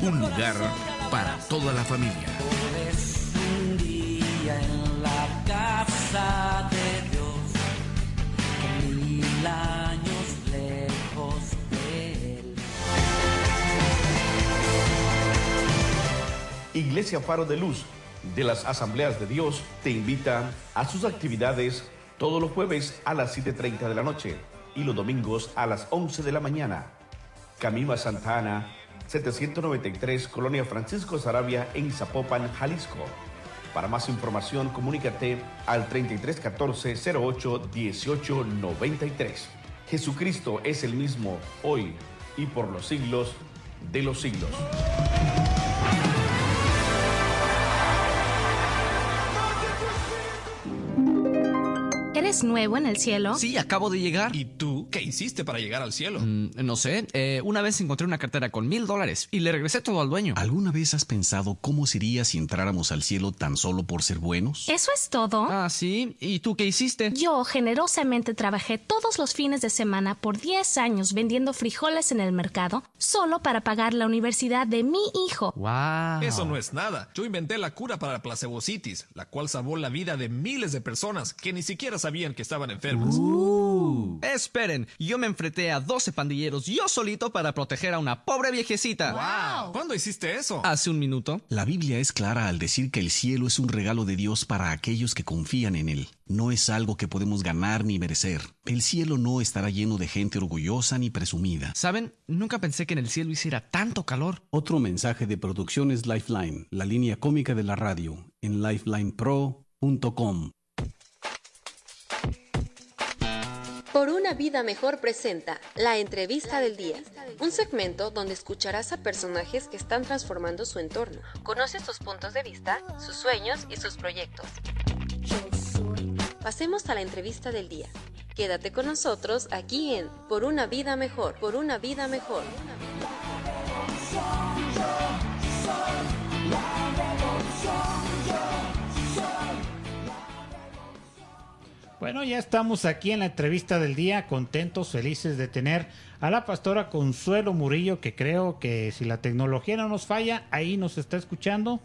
un lugar para toda la familia. un día en la casa de Dios, mil años lejos de él. Iglesia Faro de Luz de las Asambleas de Dios te invita a sus actividades todos los jueves a las 7.30 de la noche y los domingos a las 11 de la mañana. Camino a Santa Ana, 793, Colonia Francisco Sarabia en Zapopan, Jalisco. Para más información, comunícate al 3314 08 18 93. Jesucristo es el mismo hoy y por los siglos de los siglos. ¿Eres nuevo en el cielo? Sí, acabo de llegar. ¿Y tú qué hiciste para llegar al cielo? Mm, no sé, eh, una vez encontré una cartera con mil dólares y le regresé todo al dueño. ¿Alguna vez has pensado cómo sería si entráramos al cielo tan solo por ser buenos? ¿Eso es todo? Ah, sí. ¿Y tú qué hiciste? Yo generosamente trabajé todos los fines de semana por 10 años vendiendo frijoles en el mercado solo para pagar la universidad de mi hijo. Wow. Eso no es nada. Yo inventé la cura para la placebocitis, la cual salvó la vida de miles de personas que ni siquiera sabían que estaban enfermas. Uh. Esperen, yo me enfrenté a 12 pandilleros yo solito para proteger a una pobre viejecita. Wow. ¿Cuándo hiciste eso? Hace un minuto. La Biblia es clara al decir que el cielo es un regalo de Dios para aquellos que confían en Él. No es algo que podemos ganar ni merecer. El cielo no estará lleno de gente orgullosa ni presumida. ¿Saben? Nunca pensé que en el cielo hiciera tanto calor. Otro mensaje de Producciones Lifeline, la línea cómica de la radio, en lifelinepro.com. Por una vida mejor presenta La entrevista del día, un segmento donde escucharás a personajes que están transformando su entorno. Conoce sus puntos de vista, sus sueños y sus proyectos. Pasemos a la entrevista del día. Quédate con nosotros aquí en Por una vida mejor, por una vida mejor. Bueno, ya estamos aquí en la entrevista del día, contentos, felices de tener a la pastora Consuelo Murillo, que creo que si la tecnología no nos falla, ahí nos está escuchando.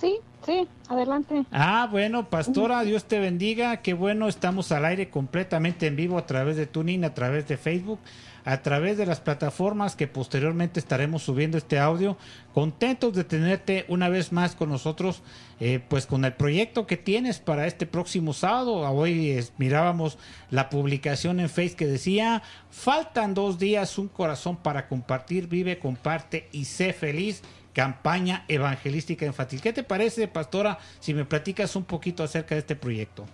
Sí, sí, adelante. Ah, bueno, pastora, Dios te bendiga. Qué bueno, estamos al aire completamente en vivo a través de Tuning, a través de Facebook, a través de las plataformas que posteriormente estaremos subiendo este audio. Contentos de tenerte una vez más con nosotros, eh, pues con el proyecto que tienes para este próximo sábado. Hoy mirábamos la publicación en Facebook que decía, faltan dos días, un corazón para compartir, vive, comparte y sé feliz campaña evangelística infantil. ¿Qué te parece, pastora, si me platicas un poquito acerca de este proyecto?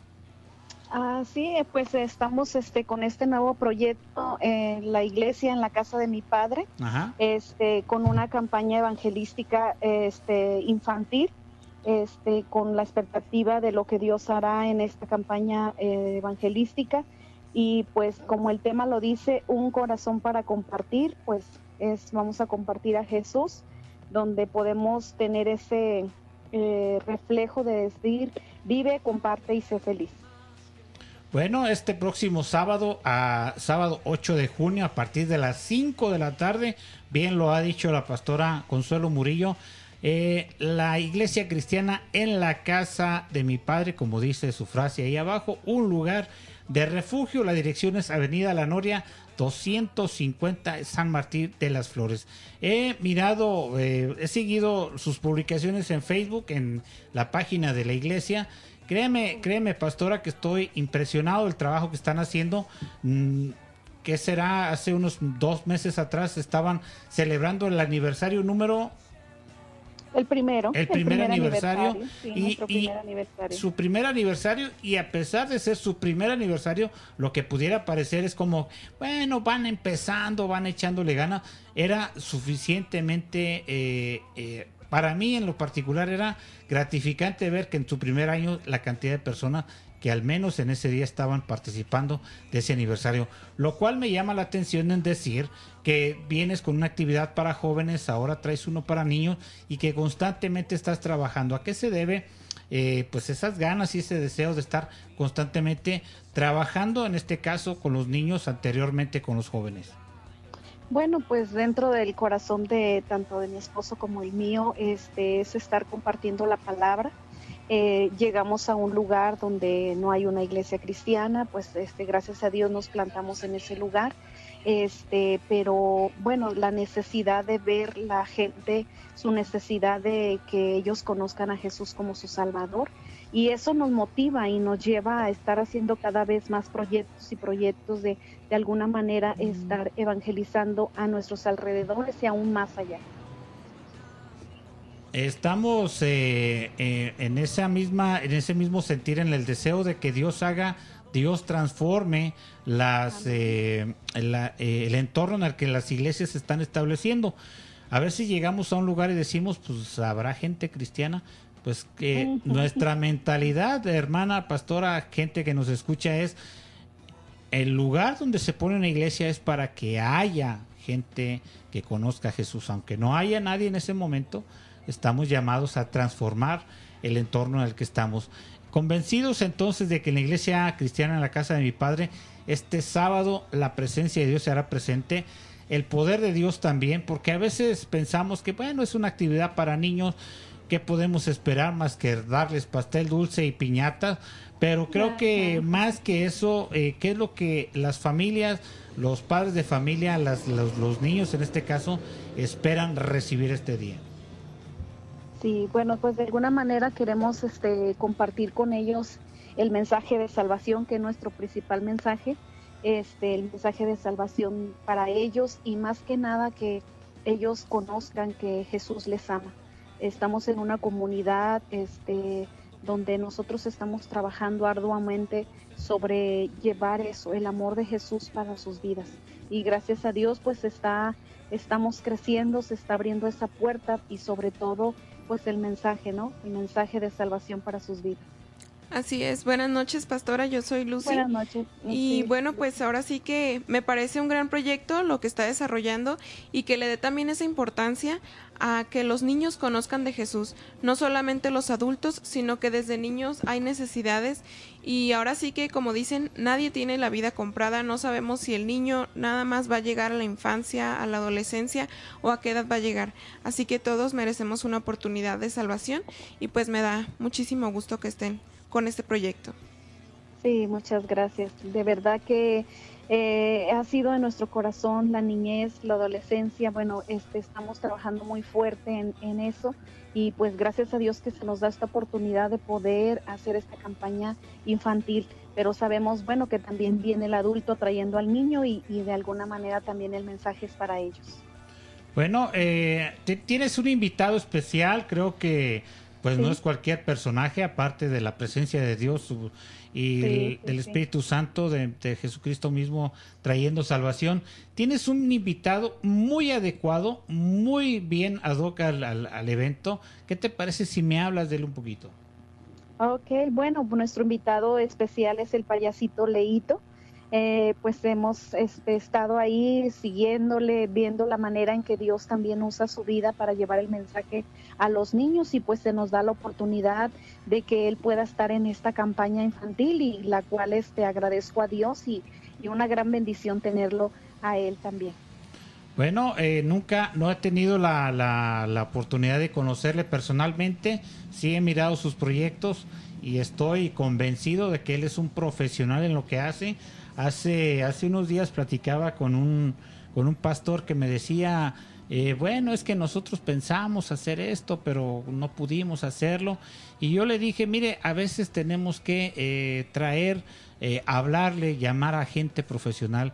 Ah, sí, eh, pues estamos este, con este nuevo proyecto en la iglesia, en la casa de mi padre, Ajá. este, con una campaña evangelística este, infantil, este, con la expectativa de lo que Dios hará en esta campaña eh, evangelística. Y pues como el tema lo dice, un corazón para compartir, pues es vamos a compartir a Jesús, donde podemos tener ese eh, reflejo de decir, vive, comparte y sé feliz. Bueno, este próximo sábado, a sábado 8 de junio, a partir de las 5 de la tarde, bien lo ha dicho la pastora Consuelo Murillo, eh, la iglesia cristiana en la casa de mi padre, como dice su frase ahí abajo, un lugar de refugio. La dirección es Avenida La Noria 250 San Martín de las Flores. He mirado, eh, he seguido sus publicaciones en Facebook, en la página de la iglesia. Créeme, créeme, pastora, que estoy impresionado del trabajo que están haciendo. Mm, que será? Hace unos dos meses atrás estaban celebrando el aniversario número El primero. el primer, aniversario, sí, y, nuestro y primer aniversario. su primer aniversario y a pesar de ser su primer aniversario lo que pudiera parecer es como bueno van empezando van echándole ganas era suficientemente eh, eh, para mí en lo particular era gratificante ver que en su primer año la cantidad de personas que al menos en ese día estaban participando de ese aniversario, lo cual me llama la atención en decir que vienes con una actividad para jóvenes, ahora traes uno para niños y que constantemente estás trabajando. ¿A qué se debe? Eh, pues esas ganas y ese deseo de estar constantemente trabajando, en este caso con los niños, anteriormente con los jóvenes. Bueno, pues dentro del corazón de tanto de mi esposo como el mío, este es estar compartiendo la palabra. Eh, llegamos a un lugar donde no hay una iglesia cristiana, pues este, gracias a Dios nos plantamos en ese lugar. Este, pero bueno, la necesidad de ver la gente, su necesidad de que ellos conozcan a Jesús como su Salvador. Y eso nos motiva y nos lleva a estar haciendo cada vez más proyectos y proyectos de, de alguna manera, estar evangelizando a nuestros alrededores y aún más allá. Estamos eh, eh, en esa misma, en ese mismo sentir, en el deseo de que Dios haga, Dios transforme las, eh, la- eh, el entorno en el que las iglesias se están estableciendo. A ver si llegamos a un lugar y decimos, pues habrá gente cristiana. Pues que nuestra mentalidad, hermana, pastora, gente que nos escucha es, el lugar donde se pone una iglesia es para que haya gente que conozca a Jesús, aunque no haya nadie en ese momento, estamos llamados a transformar el entorno en el que estamos. Convencidos entonces de que en la iglesia cristiana en la casa de mi padre, este sábado la presencia de Dios se hará presente, el poder de Dios también, porque a veces pensamos que bueno, es una actividad para niños, ¿qué podemos esperar más que darles pastel dulce y piñatas? Pero creo que más que eso, eh, ¿qué es lo que las familias, los padres de familia, las- los, los niños en este caso, esperan recibir este día? Sí, bueno, pues de alguna manera queremos este, compartir con ellos el mensaje de salvación, que es nuestro principal mensaje, este, el mensaje de salvación para ellos y más que nada que ellos conozcan que Jesús les ama. Estamos en una comunidad este, donde nosotros estamos trabajando arduamente sobre llevar eso, el amor de Jesús para sus vidas. Y gracias a Dios, pues está, estamos creciendo, se está abriendo esa puerta y sobre todo, pues el mensaje, ¿no? El mensaje de salvación para sus vidas. Así es. Buenas noches, pastora. Yo soy Lucy. Buenas noches. Y bueno, pues ahora sí que me parece un gran proyecto lo que está desarrollando y que le dé también esa importancia a que los niños conozcan de Jesús. No solamente los adultos, sino que desde niños hay necesidades Y ahora sí que, como dicen, nadie tiene la vida comprada, no sabemos si el niño nada más va a llegar a la infancia, a la adolescencia o a qué edad va a llegar. Así que todos merecemos una oportunidad de salvación y pues me da muchísimo gusto que estén con este proyecto. Sí, muchas gracias. De verdad que eh, ha sido en nuestro corazón la niñez, la adolescencia. Bueno, este, estamos trabajando muy fuerte en, en eso y pues gracias a Dios que se nos da esta oportunidad de poder hacer esta campaña infantil. Pero sabemos, bueno, que también viene el adulto trayendo al niño y, y de alguna manera también el mensaje es para ellos. Bueno, eh, te- tienes un invitado especial, creo que pues no es cualquier personaje, aparte de la presencia de Dios y Sí, el- sí, del. Espíritu Santo de, de Jesucristo mismo trayendo salvación. Tienes un invitado muy adecuado, muy bien ad hoc al, al- al evento. ¿Qué te parece si me hablas de él un poquito? Ok, bueno, nuestro invitado especial es el payasito Leito. Eh, pues hemos este, estado ahí siguiéndole, viendo la manera en que Dios también usa su vida para llevar el mensaje a los niños y pues se nos da la oportunidad de que él pueda estar en esta campaña infantil y la cual este, agradezco a Dios y, y una gran bendición tenerlo a él también. Bueno, eh, nunca, no he tenido la, la, la oportunidad de conocerle personalmente, sí he mirado sus proyectos y estoy convencido de que él es un profesional en lo que hace. Hace, hace unos días platicaba con un, con un pastor que me decía, eh, bueno, es que nosotros pensamos hacer esto, pero no pudimos hacerlo. Y yo le dije, mire, a veces tenemos que eh, traer, eh, hablarle, llamar a gente profesional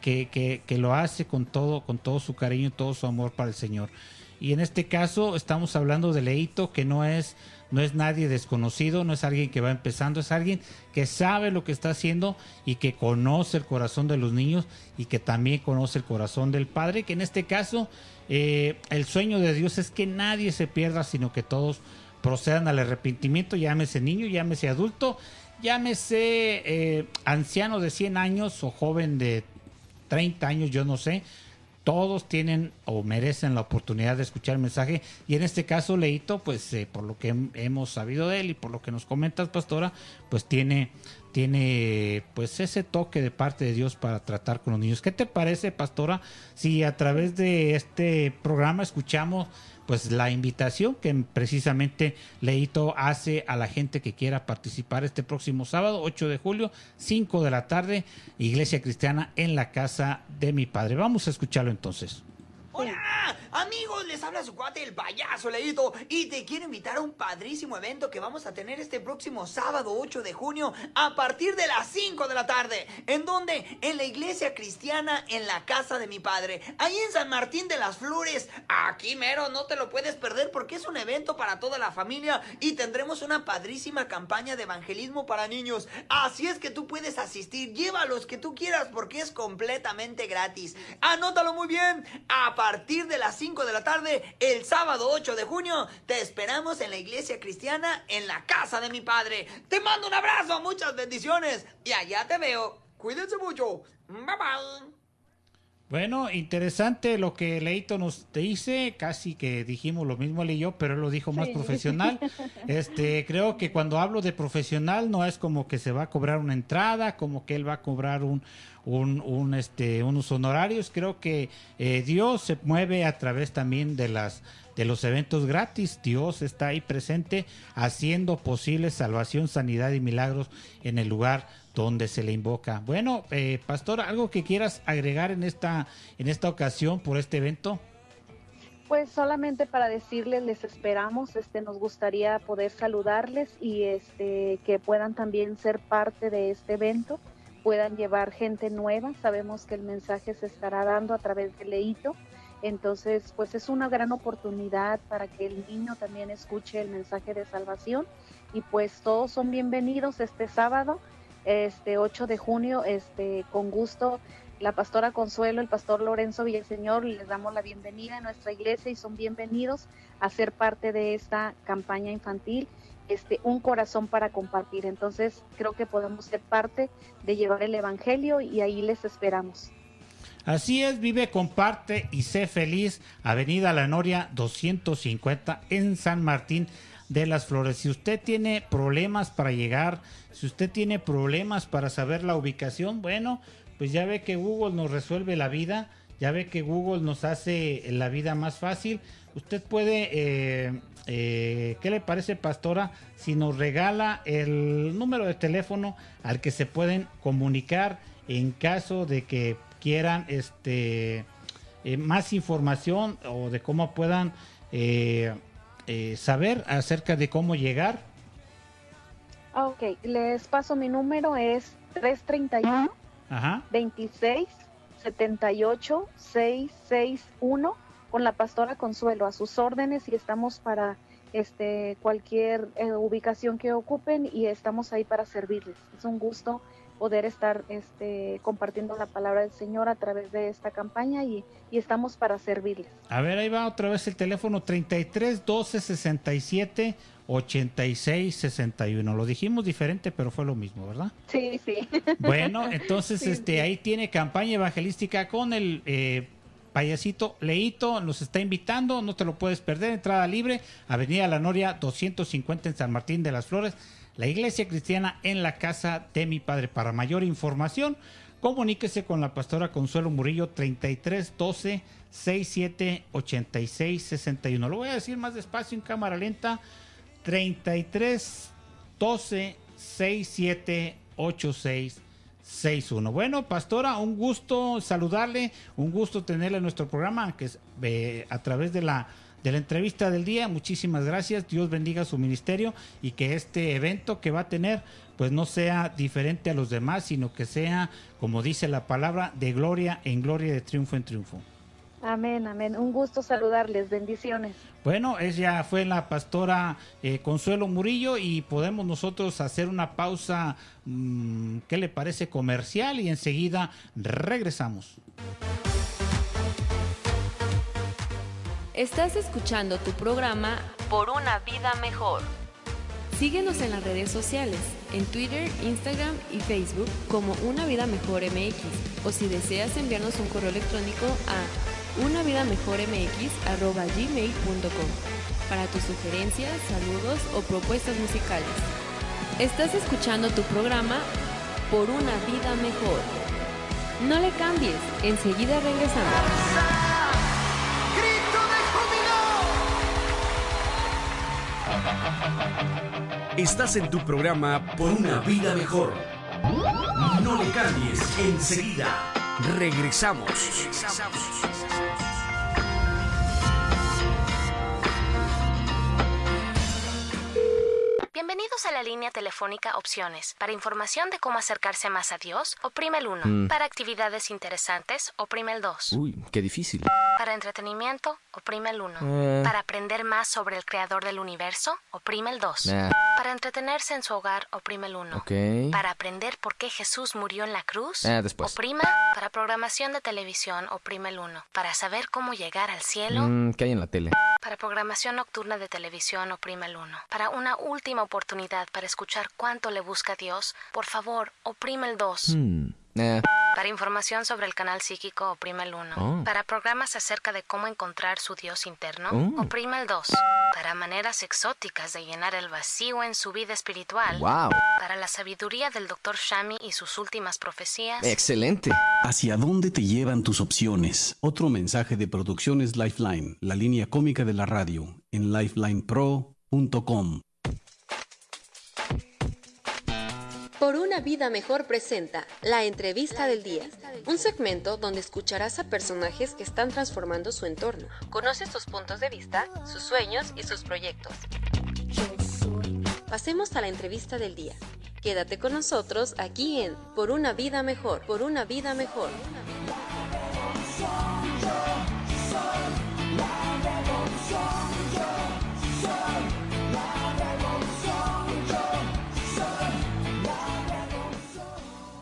que, que, que lo hace con todo, con todo su cariño y todo su amor para el Señor. Y en este caso estamos hablando de Leito, que no es, no es nadie desconocido, no es alguien que va empezando, es alguien que sabe lo que está haciendo y que conoce el corazón de los niños y que también conoce el corazón del Padre, que en este caso eh, el sueño de Dios es que nadie se pierda, sino que todos procedan al arrepentimiento, llámese niño, llámese adulto, llámese eh, anciano de 100 años o joven de 30 años, yo no sé, todos tienen o merecen la oportunidad de escuchar el mensaje. Y en este caso Leito, pues eh, por lo que hem- hemos sabido de él y por lo que nos comentas, pastora, pues tiene tiene pues ese toque de parte de Dios para tratar con los niños. ¿Qué te parece, pastora, si a través de este programa escuchamos pues la invitación que precisamente Leito hace a la gente que quiera participar este próximo sábado, 8 de julio, 5 de la tarde, Iglesia Cristiana en la casa de mi padre. Vamos a escucharlo entonces. ¡Hola! Amigos, les habla su cuate el payaso Leito y te quiero invitar a un padrísimo evento que vamos a tener este próximo sábado 8 de junio a partir de las 5 de la tarde. ¿En dónde? En la iglesia cristiana en la casa de mi padre, ahí en San Martín de las Flores. Aquí mero, no te lo puedes perder porque es un evento para toda la familia y tendremos una padrísima campaña de evangelismo para niños. Así es que tú puedes asistir, lleva los que tú quieras porque es completamente gratis. Anótalo muy bien. A partir de las 5 de la tarde, el sábado 8 de junio, te esperamos en la iglesia cristiana en la casa de mi padre. Te mando un abrazo, muchas bendiciones y allá te veo. Cuídense mucho. Bye bye. Bueno, interesante lo que Leito nos dice, casi que dijimos lo mismo él y yo, pero él lo dijo más Sí. profesional. Este, creo que cuando hablo de profesional no es como que se va a cobrar una entrada, como que él va a cobrar un, un, un, este, unos honorarios. Creo que eh, Dios se mueve a través también de las de los eventos gratis. Dios está ahí presente haciendo posible salvación, sanidad y milagros en el lugar donde se le invoca. Bueno, eh, pastor, algo que quieras agregar en esta en esta ocasión por este evento. Pues solamente para decirles, les esperamos, este, nos gustaría poder saludarles y este, que puedan también ser parte de este evento, puedan llevar gente nueva. Sabemos que el mensaje se estará dando a través de Leito, entonces pues es una gran oportunidad para que el niño también escuche el mensaje de salvación. Y pues todos son bienvenidos este sábado, este 8 de junio, este con gusto. La pastora Consuelo, el pastor Lorenzo Villaseñor, les damos la bienvenida a nuestra iglesia y son bienvenidos a ser parte de esta campaña infantil, este, un corazón para compartir. Entonces creo que podemos ser parte de llevar el Evangelio y ahí les esperamos. Así es, vive, comparte y sé feliz. Avenida La Noria 250 en San Martín de las Flores. Si usted tiene problemas para llegar, si usted tiene problemas para saber la ubicación, bueno, pues ya ve que Google nos resuelve la vida, ya ve que Google nos hace la vida más fácil. Usted puede, eh, eh, ¿qué le parece, Pastora? Si nos regala el número de teléfono al que se pueden comunicar en caso de que quieran este eh, más información o de cómo puedan eh, eh, saber acerca de cómo llegar. Ah, ok, les paso mi número, es 331 Ajá. 26 78 661 con la pastora Consuelo a sus órdenes y estamos para este cualquier eh, ubicación que ocupen y estamos ahí para servirles. Es un gusto poder estar este, compartiendo la palabra del Señor a través de esta campaña y, y estamos para servirles. A ver, ahí va otra vez el teléfono 33 12 67 86 61. Lo dijimos diferente, pero fue lo mismo, ¿verdad? Sí, sí. Bueno, entonces Sí, este sí. ahí tiene campaña evangelística con el eh, payasito Leito, nos está invitando, no te lo puedes perder, entrada libre, Avenida La Noria 250 en San Martín de las Flores, la iglesia cristiana en la casa de mi padre. Para mayor información, comuníquese con la pastora Consuelo Murillo 33 12 67 86 61. Lo voy a decir más despacio en cámara lenta 33 12 67 86 61. Bueno, pastora, un gusto saludarle, un gusto tenerle en nuestro programa, que es eh, a través de la de la entrevista del día. Muchísimas gracias. Dios bendiga su ministerio y que este evento que va a tener pues no sea diferente a los demás, sino que sea, como dice la palabra, de gloria en gloria, de triunfo en triunfo. Amén, amén. Un gusto saludarles. Bendiciones. Bueno, ella fue la pastora eh, Consuelo Murillo y podemos nosotros hacer una pausa, mm, ¿qué le parece? Comercial y enseguida regresamos. Estás escuchando tu programa Por una vida mejor. Síguenos en las redes sociales, en Twitter, Instagram y Facebook como Una Vida Mejor MX. O si deseas enviarnos un correo electrónico a unavidamejormx.gmail.com para tus sugerencias, saludos o propuestas musicales. Estás escuchando tu programa Por una Vida Mejor. No le cambies, enseguida regresamos. Estás en tu programa Por una vida mejor. No le cambies, enseguida regresamos. Bienvenidos a la línea telefónica Opciones. Para información de cómo acercarse más a Dios, oprime el 1. Mm. Para actividades interesantes, oprime el 2. Uy, qué difícil. Para entretenimiento, oprime el 1. Eh. Para aprender más sobre el creador del universo, oprime el 2. Nah. Para entretenerse en su hogar, oprime el 1. Ok. Para aprender por qué Jesús murió en la cruz, Ah, después. oprima. Para programación de televisión, oprime el 1. Para saber cómo llegar al cielo, Mm, ¿Qué hay en la tele? para programación nocturna de televisión, oprime el 1. Para una última oportunidad para escuchar cuánto le busca Dios, por favor, oprime el 2. Hmm, eh, Para información sobre el canal psíquico, oprime el 1. Oh. Para programas acerca de cómo encontrar su Dios interno, Oh. oprime el 2. Para maneras exóticas de llenar el vacío en su vida espiritual, Wow. para la sabiduría del Dr. Shami y sus últimas profecías, Excelente. ¿Hacia dónde te llevan tus opciones? Otro mensaje de Producciones Lifeline, la línea cómica de la radio, en lifelinepro.com. Por una vida mejor presenta La entrevista del día, un segmento donde escucharás a personajes que están transformando su entorno. Conoce sus puntos de vista, sus sueños y sus proyectos. Pasemos a la entrevista del día. Quédate con nosotros aquí en Por una vida mejor, por una vida mejor.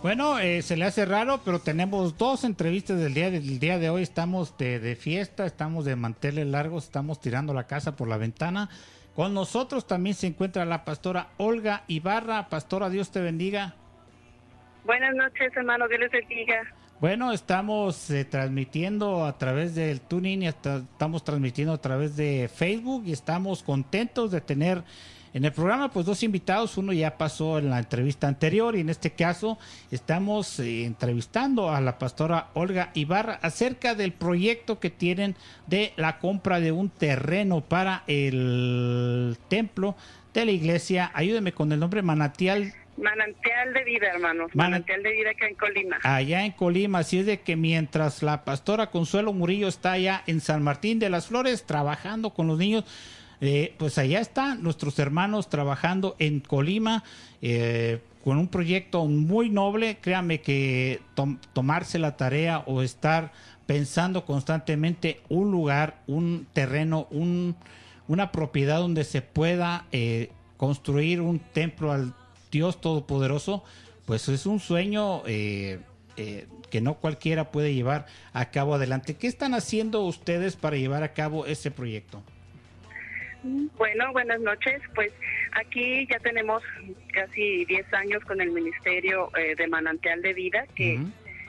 Bueno, eh, se le hace raro, pero tenemos dos entrevistas del día, del día de hoy. Estamos de, de fiesta, estamos de manteles largos, estamos tirando la casa por la ventana. Con nosotros también se encuentra la pastora Olga Ibarra. Pastora, Dios te bendiga. Buenas noches, hermano, Dios les bendiga. Bueno, estamos eh, transmitiendo a través del tuning estamos transmitiendo a través de Facebook y estamos contentos de tener en el programa pues dos invitados. Uno ya pasó en la entrevista anterior y en este caso estamos eh, entrevistando a la pastora Olga Ibarra acerca del proyecto que tienen de la compra de un terreno para el templo de la iglesia. Ayúdeme con el nombre Manatial Manantial de vida, hermanos. Mana- Manantial de vida acá en Colima. allá en Colima. Así es de que mientras la pastora Consuelo Murillo está allá en San Martín de las Flores trabajando con los niños, eh, pues allá están nuestros hermanos trabajando en Colima eh, con un proyecto muy noble. Créame que tom- tomarse la tarea o estar pensando constantemente un lugar, un terreno, un, una propiedad donde se pueda eh, construir un templo al Dios Todopoderoso, pues es un sueño eh, eh, que no cualquiera puede llevar a cabo adelante. ¿Qué están haciendo ustedes para llevar a cabo ese proyecto? Bueno, buenas noches. Pues aquí ya tenemos casi 10 años con el Ministerio eh, de Manantial de Vida, que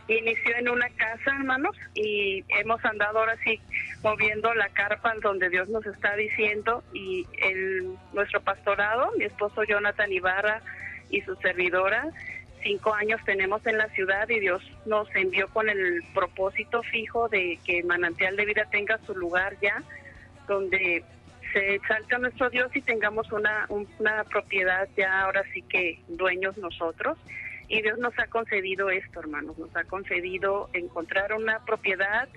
inició en una casa, hermanos, y hemos andado ahora sí moviendo la carpa donde Dios nos está diciendo y el nuestro pastorado, mi esposo Jonathan Ibarra y su servidora, cinco años tenemos en la ciudad y Dios nos envió con el propósito fijo de que Manantial de Vida tenga su lugar ya, donde se exalta nuestro Dios y tengamos una, un- una propiedad ya ahora sí que dueños nosotros. Y Dios nos ha concedido esto, hermanos, nos ha concedido encontrar una propiedad,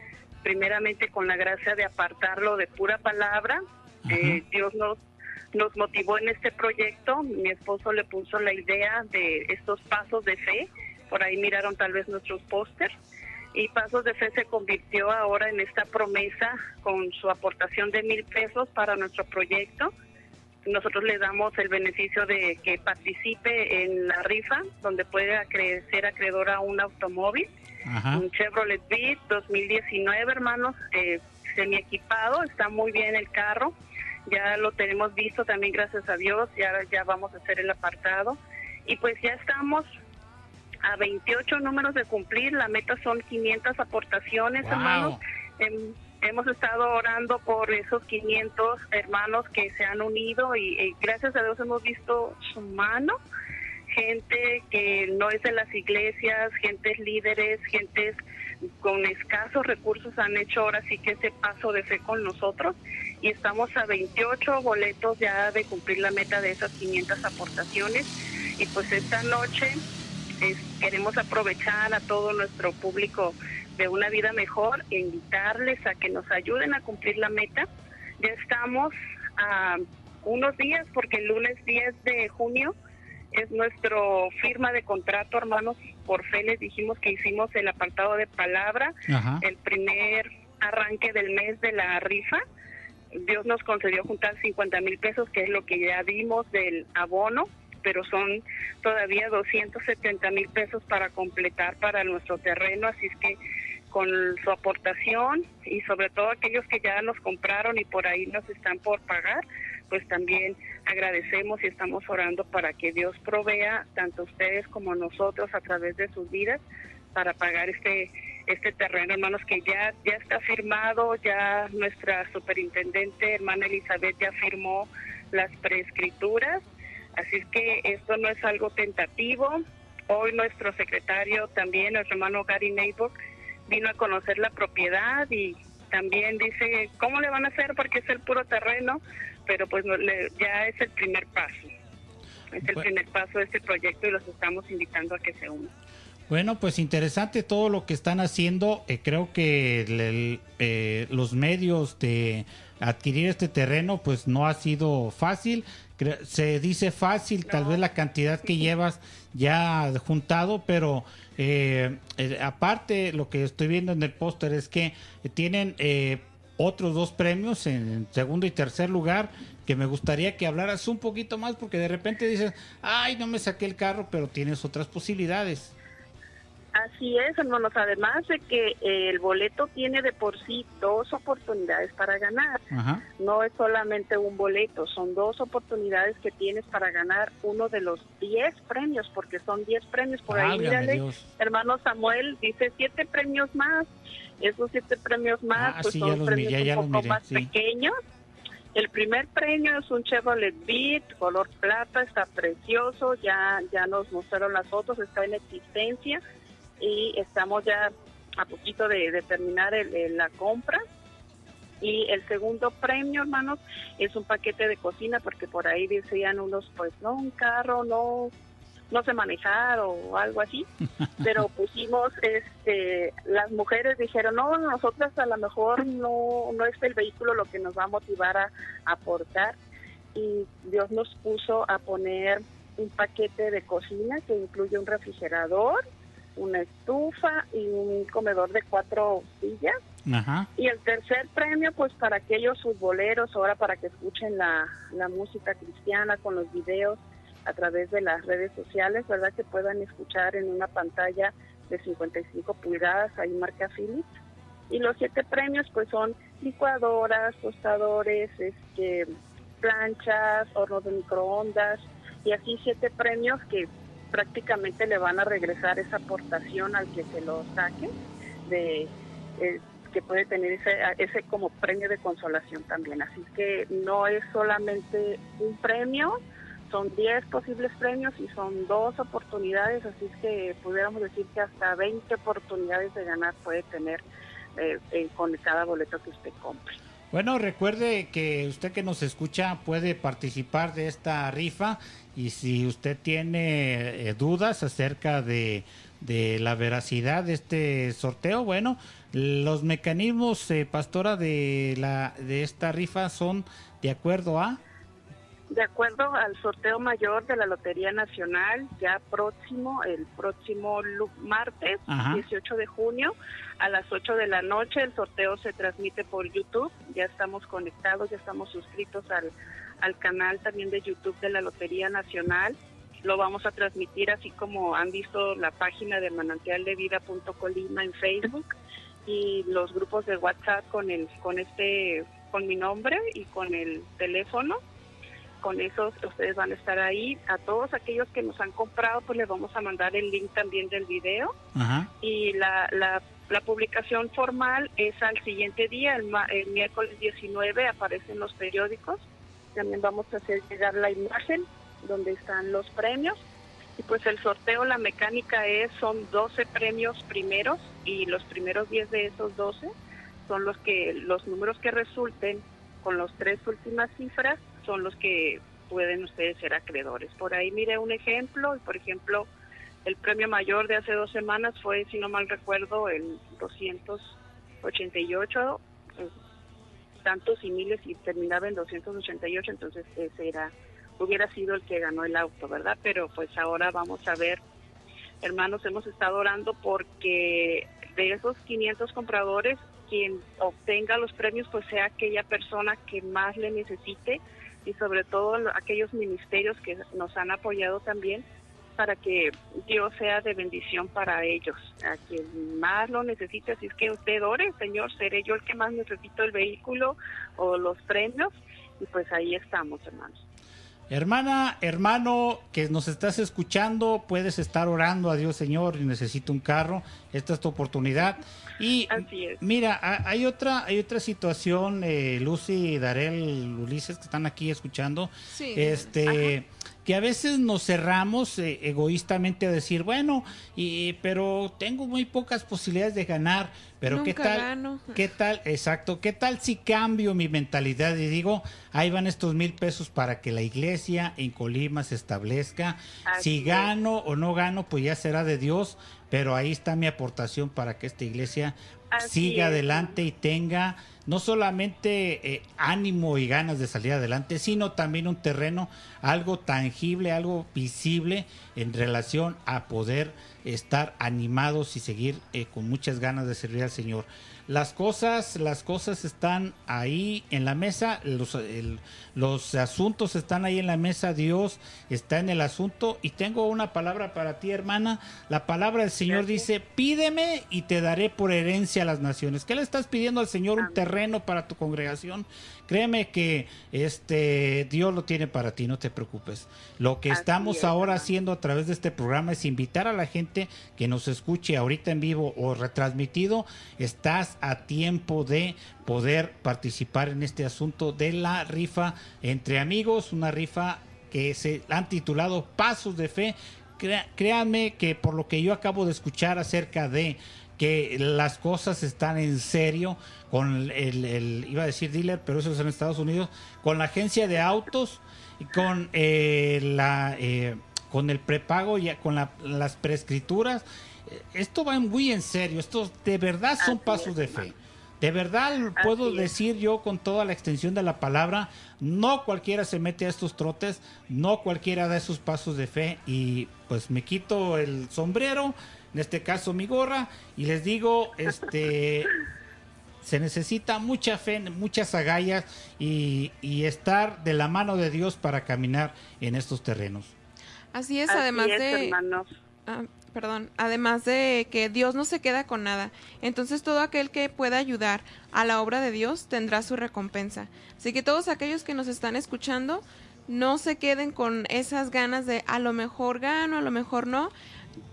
primeramente con la gracia de apartarlo de pura palabra. Eh, Dios nos, nos motivó en este proyecto, mi esposo le puso la idea de estos pasos de fe, por ahí miraron tal vez nuestros pósters, y Pasos de Fe se convirtió ahora en esta promesa con su aportación de mil pesos para nuestro proyecto. Nosotros le damos el beneficio de que participe en la rifa, donde puede acre- ser acreedor a un automóvil, un Chevrolet Beat 2019, hermanos, eh, semi equipado, está muy bien el carro, ya lo tenemos visto también, gracias a Dios, ya, ya vamos a hacer el apartado. Y pues ya estamos a 28 números de cumplir, la meta son 500 aportaciones, Wow. hermanos. Hem- hemos estado orando por esos 500 hermanos que se han unido y, y gracias a Dios hemos visto su mano. Gente que no es de las iglesias, gentes líderes, gentes con escasos recursos han hecho ahora sí que ese paso de fe con nosotros y estamos a 28 boletos ya de cumplir la meta de esas 500 aportaciones y pues esta noche es- queremos aprovechar a todo nuestro público de una vida mejor e invitarles a que nos ayuden a cumplir la meta. Ya estamos a unos días porque el lunes 10 de junio es nuestro firma de contrato, hermanos. Por fe les dijimos que hicimos el apartado de palabra, Ajá. el primer arranque del mes de la rifa. Dios nos concedió juntar 50 mil pesos, que es lo que ya dimos del abono, pero son todavía 270 mil pesos para completar para nuestro terreno, así es que con su aportación y sobre todo aquellos que ya nos compraron y por ahí nos están por pagar, pues también agradecemos y estamos orando para que Dios provea tanto ustedes como nosotros a través de sus vidas para pagar este este terreno, hermanos, que ya ya está firmado, ya nuestra superintendente, hermana Elizabeth, ya firmó las preescrituras, así es que esto no es algo tentativo. Hoy nuestro secretario también, nuestro hermano Gary Neighbor, vino a conocer la propiedad y también dice cómo le van a hacer porque es el puro terreno, pero pues no, le- ya es el primer paso. Es el primer paso de este proyecto y los estamos invitando a que se unan. Bueno, pues interesante todo lo que están haciendo. Eh, creo que el- el, eh, los medios de adquirir este terreno, pues no ha sido fácil. Se dice fácil, tal vez la cantidad que llevas ya juntado, pero eh, eh, aparte lo que estoy viendo en el póster es que tienen eh, otros dos premios en segundo y tercer lugar que me gustaría que hablaras un poquito más porque de repente dices, ay, no me saqué el carro, pero tienes otras posibilidades. Así es, hermanos. Además de que eh, el boleto tiene de por sí dos oportunidades para ganar. Ajá. No es solamente un boleto, son dos oportunidades que tienes para ganar uno de los 10 premios, porque son 10 premios. Por ahí, mírale, Dios. hermano Samuel dice siete premios más. Esos siete premios más Ah, pues sí, son premios miré, ya un poco miré, más sí. pequeños. El primer premio es un Chevrolet Beat color plata, está precioso, ya ya nos mostraron las fotos, está en existencia y estamos ya a poquito de, de terminar el- el- la compra. Y el segundo premio, hermanos, es un paquete de cocina porque por ahí decían unos, pues no, un carro no no sé manejar o algo así, pero pusimos, este, las mujeres dijeron, no, nosotras a lo mejor no, no es el vehículo lo que nos va a motivar a, a aportar y Dios nos puso a poner un paquete de cocina que incluye un refrigerador, una estufa y un comedor de cuatro sillas. Ajá. Y el tercer premio, pues para aquellos futboleros, ahora para que escuchen la, la música cristiana con los videos a través de las redes sociales, ¿verdad? Que puedan escuchar en una pantalla de 55 pulgadas, ahí marca Philips. Y los siete premios, pues son licuadoras, tostadores, este, planchas, hornos de microondas, y así siete premios que prácticamente le van a regresar esa aportación al que se lo saque de eh, que puede tener ese, ese como premio de consolación también. Así que no es solamente un premio, son 10 posibles premios y son dos oportunidades, así que pudiéramos decir que hasta 20 oportunidades de ganar puede tener eh, eh, con cada boleto que usted compre. Bueno, recuerde que usted que nos escucha puede participar de esta rifa y si usted tiene eh, dudas acerca de, de la veracidad de este sorteo, bueno, los mecanismos, eh, pastora, de, la, de esta rifa son de acuerdo a... De acuerdo al sorteo mayor de la Lotería Nacional, ya próximo, el próximo martes, Ajá. 18 de junio, a las 8 de la noche, el sorteo se transmite por YouTube. Ya estamos conectados, ya estamos suscritos al, al canal también de YouTube de la Lotería Nacional. Lo vamos a transmitir así como han visto la página de manantialdevida.colima en Facebook y los grupos de WhatsApp con el con este con mi nombre y con el teléfono con esos ustedes van a estar ahí. A todos aquellos que nos han comprado, pues les vamos a mandar el link también del video. Ajá. Y la, la, la publicación formal es al siguiente día, el, el miércoles 19, aparece en los periódicos. También vamos a hacer llegar la imagen donde están los premios. Y pues el sorteo, la mecánica es, son 12 premios primeros y los primeros 10 de esos 12 son los que, los números que resulten con las tres últimas cifras son los que pueden ustedes ser acreedores. Por ahí mire un ejemplo, por ejemplo, el premio mayor de hace dos semanas fue, si no mal recuerdo, el 288, eh, tantos y miles y terminaba en 288, entonces ese era, hubiera sido el que ganó el auto, ¿verdad? Pero pues ahora vamos a ver, hermanos, hemos estado orando porque de esos 500 compradores, quien obtenga los premios pues sea aquella persona que más le necesite y sobre todo lo- aquellos ministerios que nos han apoyado también para que Dios sea de bendición para ellos, a quien más lo necesite. Así es que usted ore, Señor, seré yo el que más necesito el vehículo o los premios y pues ahí estamos, hermanos. Hermana, hermano, que nos estás escuchando, puedes estar orando a Dios, Señor, y necesito un carro. Esta es tu oportunidad. Y mira, ha- hay otra, hay otra situación, eh, Lucy, Darel, Ulises, que están aquí escuchando. Sí. Este, que a veces nos cerramos eh, egoístamente a decir, bueno, y, pero tengo muy pocas posibilidades de ganar, pero qué tal, gano. qué tal, exacto, qué tal si cambio mi mentalidad y digo, ahí van estos mil pesos para que la iglesia en Colima se establezca, Así si es. gano o no gano, pues ya será de Dios, pero ahí está mi aportación para que esta iglesia Así siga es. adelante y tenga no solamente eh, ánimo y ganas de salir adelante, sino también un terreno, algo tangible, algo visible en relación a poder estar animados y seguir eh, con muchas ganas de servir al Señor. Las cosas, las cosas están ahí en la mesa, los, el- los asuntos están ahí en la mesa, Dios está en el asunto y tengo una palabra para ti, hermana. La palabra del Señor dice, pídeme y te daré por herencia a las naciones. ¿Qué le estás pidiendo al Señor? Un terreno para tu congregación. Créeme que este Dios lo tiene para ti, no te preocupes. Lo que Así estamos es, ahora haciendo a través de este programa es invitar a la gente que nos escuche ahorita en vivo o retransmitido. Estás a tiempo de poder participar en este asunto de la rifa entre amigos, una rifa que se han titulado Pasos de Fe. Créanme que por lo que yo acabo de escuchar acerca de que las cosas están en serio con el, el- iba a decir dealer, pero eso es en Estados Unidos, con la agencia de autos, y con eh, la eh, con el prepago y con la- las prescrituras. Esto va muy en serio, estos de verdad son pasos de fe. De verdad puedo decir yo con toda la extensión de la palabra, no cualquiera se mete a estos trotes, no cualquiera da esos pasos de fe y pues me quito el sombrero, en este caso mi gorra y les digo, este se necesita mucha fe, muchas agallas y, y estar de la mano de Dios para caminar en estos terrenos. Así es, Así además es, de... hermanos. Ah, perdón, además de que Dios no se queda con nada. Entonces todo aquel que pueda ayudar a la obra de Dios tendrá su recompensa. Así que todos aquellos que nos están escuchando, no se queden con esas ganas de a lo mejor gano, a lo mejor no.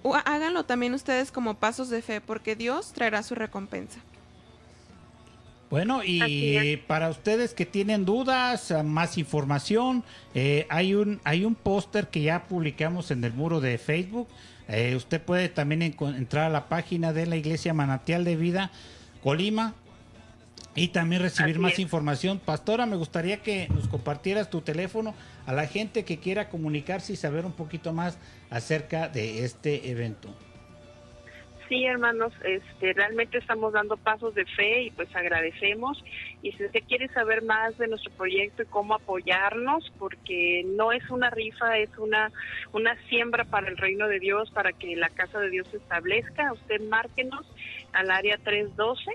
O háganlo también ustedes como pasos de fe, porque Dios traerá su recompensa. Bueno, y para ustedes que tienen dudas, eh, más información, eh, hay un hay un póster que ya publicamos en el muro de Facebook. Eh, usted puede también entrar a la página de la Iglesia Manantial de Vida Colima y también recibir Así más es. información. Pastora, me gustaría que nos compartieras tu teléfono a la gente que quiera comunicarse y saber un poquito más acerca de este evento. Sí, hermanos, este, realmente estamos dando pasos de fe y pues agradecemos. Y si usted quiere saber más de nuestro proyecto y cómo apoyarnos, porque no es una rifa, es una, una siembra para el reino de Dios, para que la casa de Dios se establezca, usted márquenos al área 312,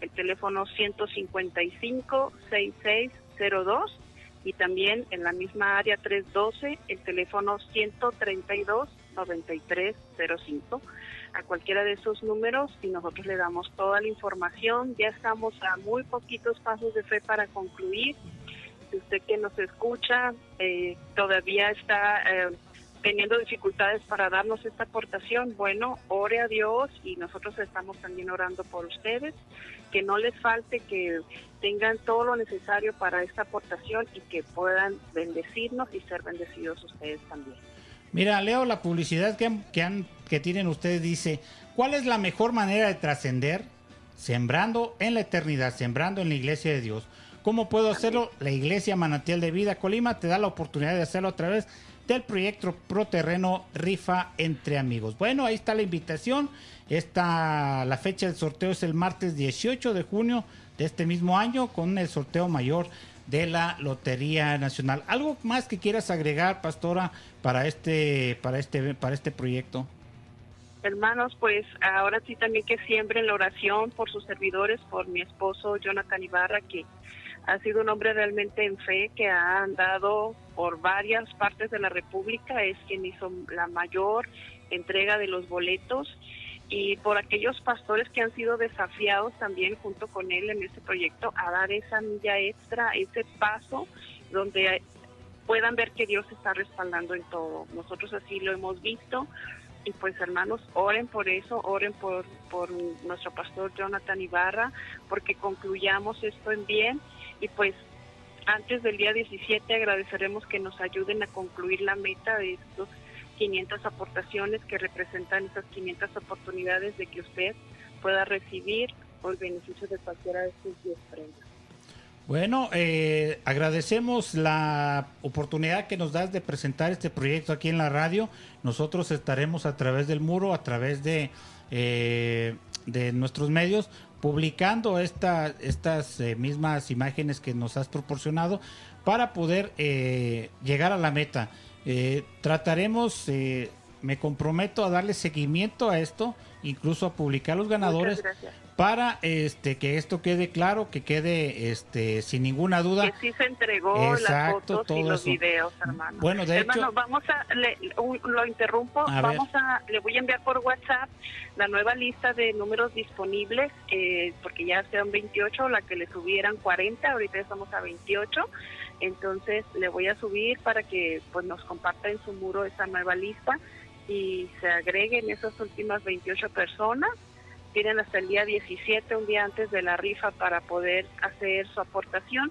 el teléfono 155-6602 y también en la misma área 312, el teléfono 132-9305 a cualquiera de esos números y nosotros le damos toda la información. Ya estamos a muy poquitos pasos de fe para concluir. Si usted que nos escucha eh, todavía está eh, teniendo dificultades para darnos esta aportación, bueno, ore a Dios y nosotros estamos también orando por ustedes, que no les falte, que tengan todo lo necesario para esta aportación y que puedan bendecirnos y ser bendecidos ustedes también. Mira, leo la publicidad que, han- que, han- que tienen ustedes. Dice, ¿cuál es la mejor manera de trascender? Sembrando en la eternidad, sembrando en la iglesia de Dios. ¿Cómo puedo hacerlo? La iglesia Manantial de Vida Colima te da la oportunidad de hacerlo a través del proyecto Pro Terreno Rifa entre Amigos. Bueno, ahí está la invitación. Esta, la fecha del sorteo es el martes 18 de junio de este mismo año con el sorteo mayor de la Lotería Nacional. ¿Algo más que quieras agregar, Pastora, para este, para este, para este proyecto? Hermanos, pues ahora sí también que siembren la oración por sus servidores, por mi esposo Jonathan Ibarra, que ha sido un hombre realmente en fe, que ha andado por varias partes de la República, es quien hizo la mayor entrega de los boletos y por aquellos pastores que han sido desafiados también junto con él en este proyecto a dar esa milla extra, ese paso donde puedan ver que Dios está respaldando en todo. Nosotros así lo hemos visto y pues hermanos, oren por eso, oren por, por nuestro pastor Jonathan Ibarra, porque concluyamos esto en bien y pues antes del día 17 agradeceremos que nos ayuden a concluir la meta de estos 500 aportaciones que representan esas 500 oportunidades de que usted pueda recibir el beneficio de cualquiera de sus 10 prendas. Bueno, eh, agradecemos la oportunidad que nos das de presentar este proyecto aquí en la radio. Nosotros estaremos a través del muro, a través de, eh, de nuestros medios, publicando esta, estas eh, mismas imágenes que nos has proporcionado para poder eh, llegar a la meta. Eh, trataremos, me comprometo a darle seguimiento a esto, incluso a publicar los ganadores para este que esto quede claro, que quede este sin ninguna duda. Que sí se entregó las Exacto, fotos y todo los eso. videos, hermano. Bueno, de hermano, hecho- vamos a, le- un- lo interrumpo, A vamos a, le voy a enviar por WhatsApp la nueva lista de números disponibles, eh, porque ya sean 28, la que le subieran 40, ahorita estamos a 28, entonces le voy a subir para que pues nos comparta en su muro esa nueva lista y se agreguen esas últimas 28 personas tienen hasta el día 17, un día antes de la rifa, para poder hacer su aportación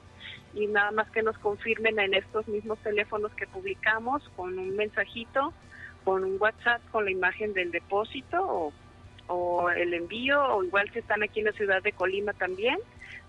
y nada más que nos confirmen en estos mismos teléfonos que publicamos con un mensajito, con un WhatsApp con la imagen del depósito o, el envío, o igual si están aquí en la ciudad de Colima también,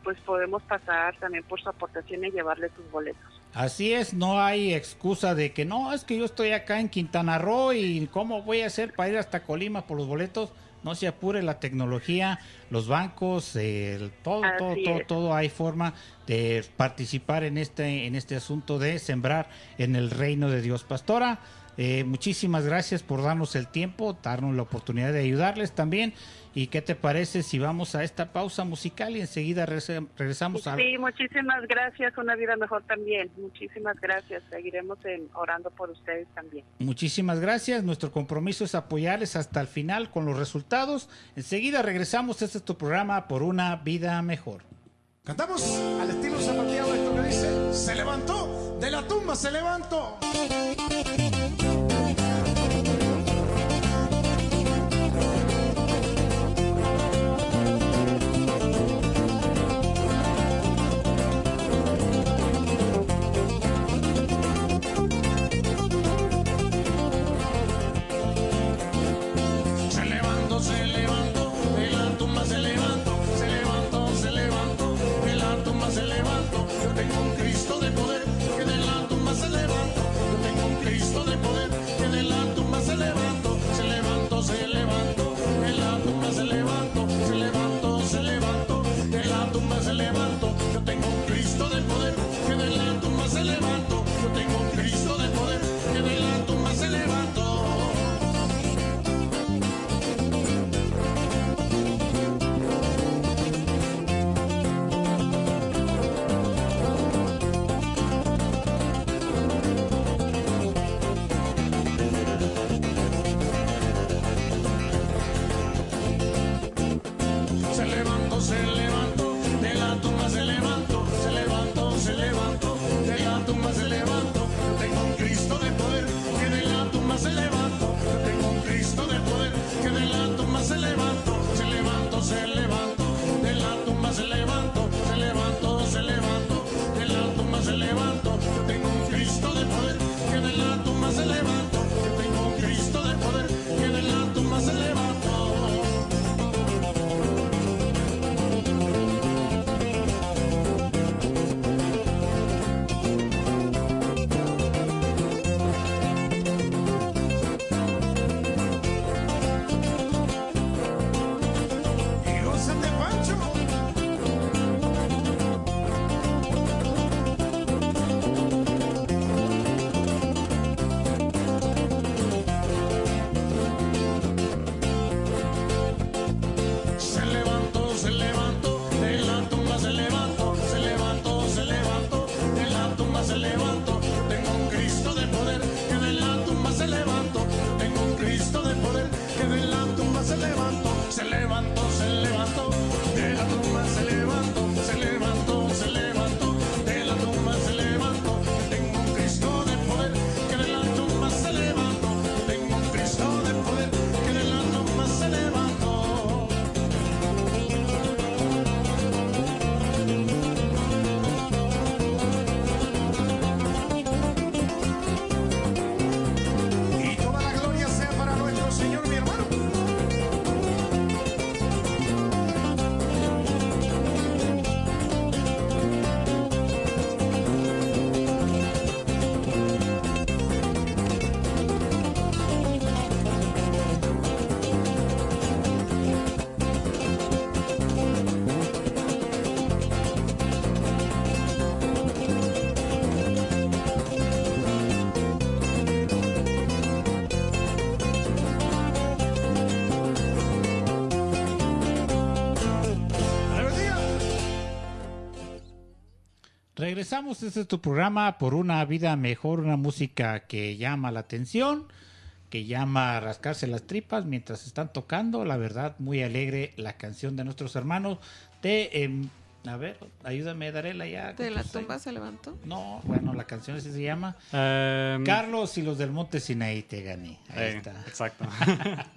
pues podemos pasar también por su aportación y llevarle sus boletos. Así es, no hay excusa de que no, es que yo estoy acá en Quintana Roo y cómo voy a hacer para ir hasta Colima por los boletos. No se apure la tecnología, los bancos, el- todo, Así todo, todo, todo hay forma de participar en este, en este asunto de sembrar en el reino de Dios. Pastora, eh, muchísimas gracias por darnos el tiempo, darnos la oportunidad de ayudarles también. ¿Y qué te parece si vamos a esta pausa musical y enseguida regresa- regresamos a... Sí, muchísimas gracias, una vida mejor también. Muchísimas gracias, seguiremos en- orando por ustedes también. Muchísimas gracias. Nuestro compromiso es apoyarles hasta el final con los resultados. Enseguida regresamos. Este es tu programa por una vida mejor. Cantamos al estilo zapateado esto que dice, se levantó, de la tumba se levantó. Regresamos, este es tu programa por una vida mejor, una música que llama la atención, que llama a rascarse las tripas mientras están tocando. La verdad, muy alegre la canción de nuestros hermanos de... em, a ver, ayúdame, Darela ya. ¿De la tumba se levantó? No, bueno, la canción así se llama. Em, Carlos y los del Monte Sinaí te gané. Ahí Eh, está. Exacto.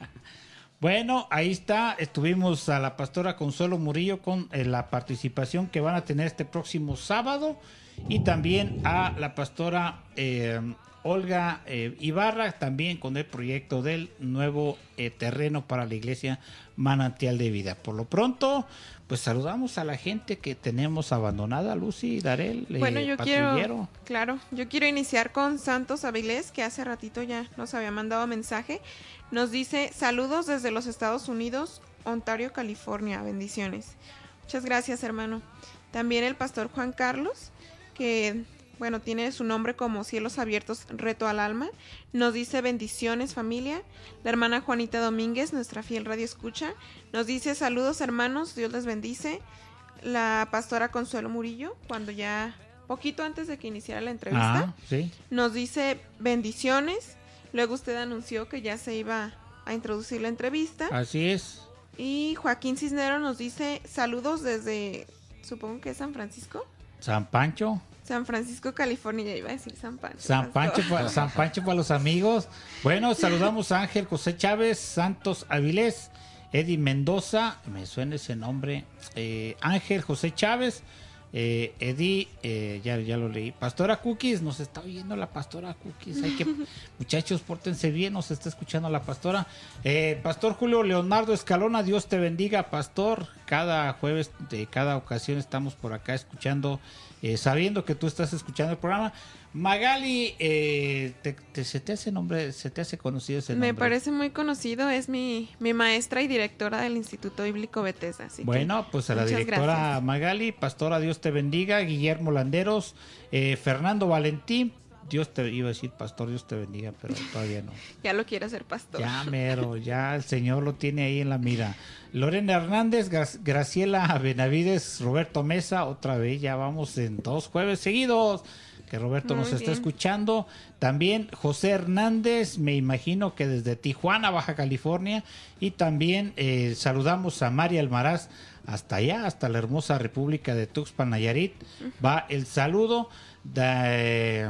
Bueno, ahí está. Estuvimos a la pastora Consuelo Murillo con eh, la participación que van a tener este próximo sábado y también a la pastora eh, Olga eh, Ibarra, también con el proyecto del nuevo eh, terreno para la iglesia Manantial de Vida. Por lo pronto, pues saludamos a la gente que tenemos abandonada, Lucy, Darel, Bueno, yo quiero, claro, yo quiero iniciar con Santos Avilés, que hace ratito ya nos había mandado mensaje. Nos dice, saludos desde los Estados Unidos, Ontario, California, bendiciones. Muchas gracias, hermano. También el pastor Juan Carlos, que, bueno, tiene su nombre como Cielos Abiertos, Reto al Alma. Nos dice, bendiciones, familia. La hermana Juanita Domínguez, nuestra fiel radio escucha, nos dice, saludos, hermanos, Dios les bendice la pastora Consuelo Murillo, cuando ya poquito antes de que iniciara la entrevista, Ah, sí. nos dice bendiciones. Luego usted anunció que ya se iba a introducir la entrevista. Así es. Y Joaquín Cisnero nos dice saludos desde, supongo que es San Francisco. San Pancho. San Francisco, California, ya iba a decir San Pancho. San Pancho, pastor. pa- San Pancho para los amigos. Bueno, saludamos a Ángel José Chávez, Santos Avilés, Eddie Mendoza, me suena ese nombre, eh, Ángel José Chávez, eh, Eddie, eh, ya, ya lo leí, Pastora Cookies, nos está oyendo la Pastora Cookies, hay que, muchachos, pórtense bien, nos está escuchando la Pastora. Eh, Pastor Julio Leonardo Escalona, Dios te bendiga, Pastor, cada jueves, de cada ocasión estamos por acá escuchando, eh, sabiendo que tú estás escuchando el programa. Magali, eh, te, te- ¿se te hace nombre, se te hace conocido ese nombre? Me parece muy conocido, es mi, mi maestra y directora del Instituto Bíblico que Bueno, pues a la directora gracias. Magali, Pastora, Dios te bendiga, Guillermo Landeros, eh, Fernando Valentín, Dios te iba a decir Pastor, Dios te bendiga, pero todavía no. Ya lo quiere hacer pastor. Ya mero, ya el Señor lo tiene ahí en la mira. Lorena Hernández, Gra- Graciela Benavides, Roberto Mesa, otra vez, ya vamos en dos jueves seguidos que Roberto Muy nos está escuchando. También José Hernández, me imagino que desde Tijuana, Baja California. Y también eh, saludamos a María Almaraz hasta allá, hasta la hermosa República de Tuxpan, Nayarit. Va el saludo de eh,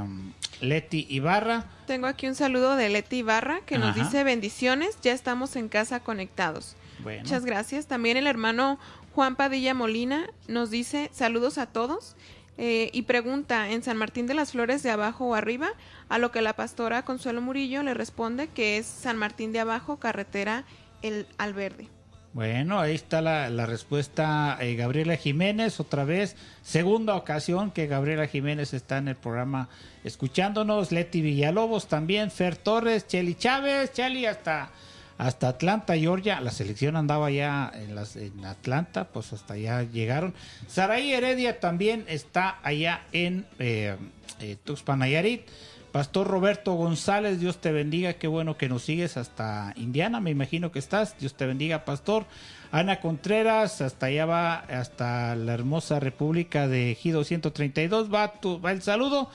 Leti Ibarra. Tengo aquí un saludo de Leti Ibarra que nos dice bendiciones, ya estamos en casa conectados. Bueno. Muchas gracias. También el hermano Juan Padilla Molina nos dice saludos a todos eh, y pregunta en San Martín de las Flores de abajo o arriba, a lo que la pastora Consuelo Murillo le responde que es San Martín de abajo, carretera el Alverde. Bueno, ahí está la, la respuesta. eh, Gabriela Jiménez, otra vez, segunda ocasión que Gabriela Jiménez está en el programa escuchándonos. Leti Villalobos también, Fer Torres, Cheli Chávez, Cheli hasta, hasta Atlanta, Georgia. La selección andaba ya en, las, en Atlanta, pues hasta allá llegaron. Saraí Heredia también está allá en eh, eh, Tuxpan. Pastor Roberto González, Dios te bendiga, qué bueno que nos sigues hasta Indiana, me imagino que estás, Dios te bendiga, Pastor. Ana Contreras, hasta allá va, hasta la hermosa República de Ejido 132, va, tu, va el saludo.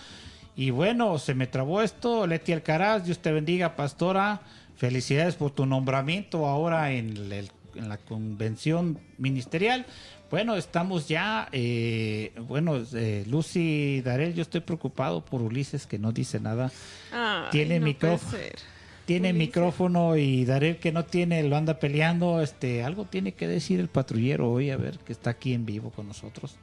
Y bueno, se me trabó esto, Leti Alcaraz, Dios te bendiga, Pastora, felicidades por tu nombramiento ahora en, el- en la convención ministerial. Bueno, estamos ya, eh, bueno, eh, Lucy Darel, yo estoy preocupado por Ulises que no dice nada. Ay, tiene no micrófono. Tiene micrófono y Darel que no tiene, lo anda peleando. Este, algo tiene que decir el patrullero hoy, a ver, que está aquí en vivo con nosotros.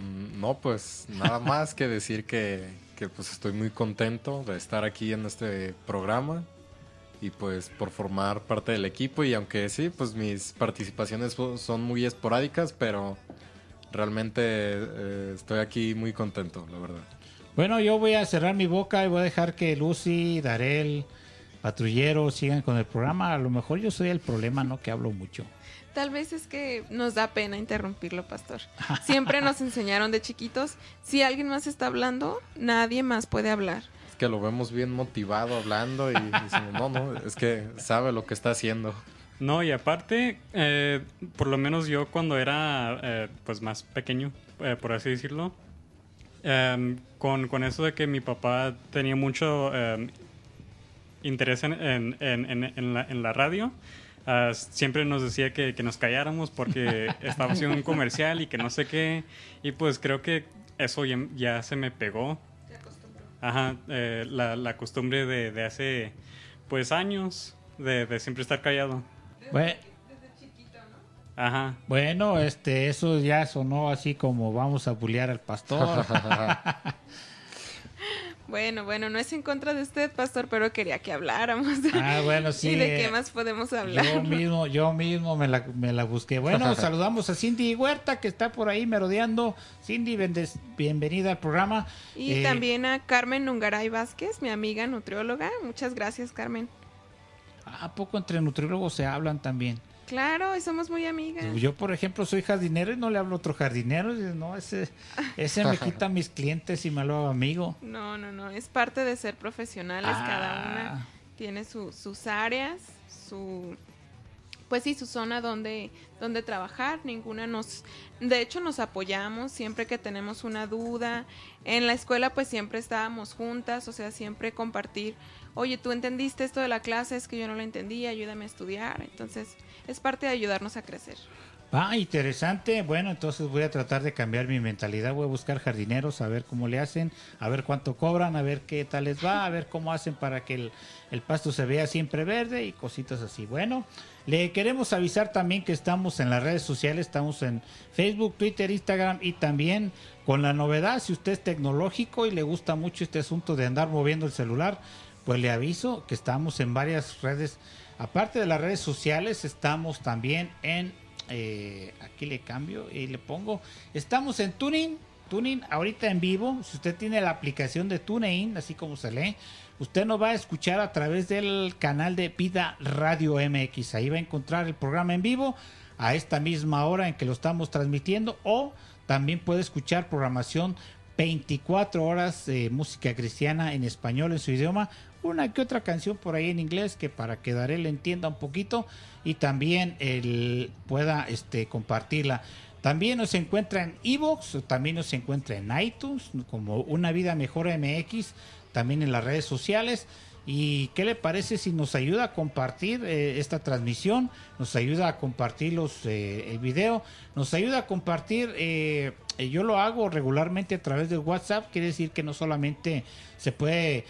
Mm, No, pues nada más que decir que, que, pues estoy muy contento de estar aquí en este programa y pues por formar parte del equipo y aunque sí, pues mis participaciones son muy esporádicas, pero realmente eh, estoy aquí muy contento, la verdad. Bueno, yo voy a cerrar mi boca y voy a dejar que Lucy, Darel, patrullero sigan con el programa. A lo mejor yo soy el problema, ¿no? Que hablo mucho. Tal vez es que nos da pena interrumpirlo, pastor. Siempre nos enseñaron de chiquitos, si alguien más está hablando, nadie más puede hablar. Que lo vemos bien motivado hablando y decimos, no, no, es que sabe lo que está haciendo. No, y aparte, eh, por lo menos yo cuando era eh, pues más pequeño, eh, por así decirlo, em, con, con eso de que mi papá tenía mucho em, interés en, en- en- la, en la radio, ah, siempre nos decía que, que nos calláramos porque estaba haciendo un comercial y que no sé qué. Y pues creo que eso ya, ya se me pegó. Ajá, eh, la, la costumbre de, de hace pues años de, de siempre estar callado. Bue- Ajá. Bueno, este, eso ya sonó así como vamos a bullear al pastor. Bueno, bueno, no es en contra de usted, pastor, pero quería que habláramos. Ah, bueno, sí, ¿Y de qué más podemos hablar? Yo mismo, yo mismo me la, me la busqué. Bueno, saludamos a Cindy Huerta que está por ahí merodeando. Cindy, bendes- bienvenida al programa. Y Eh, también a Carmen Nungaray Vázquez, mi amiga nutrióloga. Muchas gracias, Carmen. ¿A poco entre nutriólogos se hablan también? Claro, y somos muy amigas. Yo, por ejemplo, soy jardinero y no le hablo a otro jardinero. No, ese, ese me quita mis clientes y me lo hago amigo. No, no, no, es parte de ser profesionales, cada Ah. una tiene su- sus áreas, su pues sí, su zona donde donde trabajar, ninguna nos de hecho nos apoyamos siempre que tenemos una duda. En la escuela pues siempre estábamos juntas, o sea, siempre compartir, "Oye, tú entendiste esto de la clase, es que yo no lo entendí, ayúdame a estudiar." Entonces, es parte de ayudarnos a crecer. Ah, interesante. Bueno, entonces voy a tratar de cambiar mi mentalidad. Voy a buscar jardineros, a ver cómo le hacen, a ver cuánto cobran, a ver qué tal les va, a ver cómo hacen para que el, pasto se vea siempre verde y cositas así. Bueno, le queremos avisar también que estamos en las redes sociales, estamos en Facebook, Twitter, Instagram y también con la novedad, si usted es tecnológico y le gusta mucho este asunto de andar moviendo el celular, pues le aviso que estamos en varias redes. Aparte de las redes sociales, estamos también en eh, aquí le cambio y le pongo. Estamos en Tuning. Tuning ahorita en vivo. Si usted tiene la aplicación de TuneIn, así como se lee, usted nos va a escuchar a través del canal de Vida Radio MX. Ahí va a encontrar el programa en vivo a esta misma hora en que lo estamos transmitiendo. O también puede escuchar programación 24 horas de música cristiana en español en su idioma una que otra canción por ahí en inglés que para que Daré entienda un poquito y también él pueda este compartirla. También nos encuentra en Evox, también nos encuentra en iTunes como Una Vida Mejor MX, también en las redes sociales. ¿Y qué le parece si nos ayuda a compartir eh, esta transmisión? Nos ayuda a compartir los, eh, el video, nos ayuda a compartir, eh, yo lo hago regularmente a través del WhatsApp, quiere decir que no solamente se puede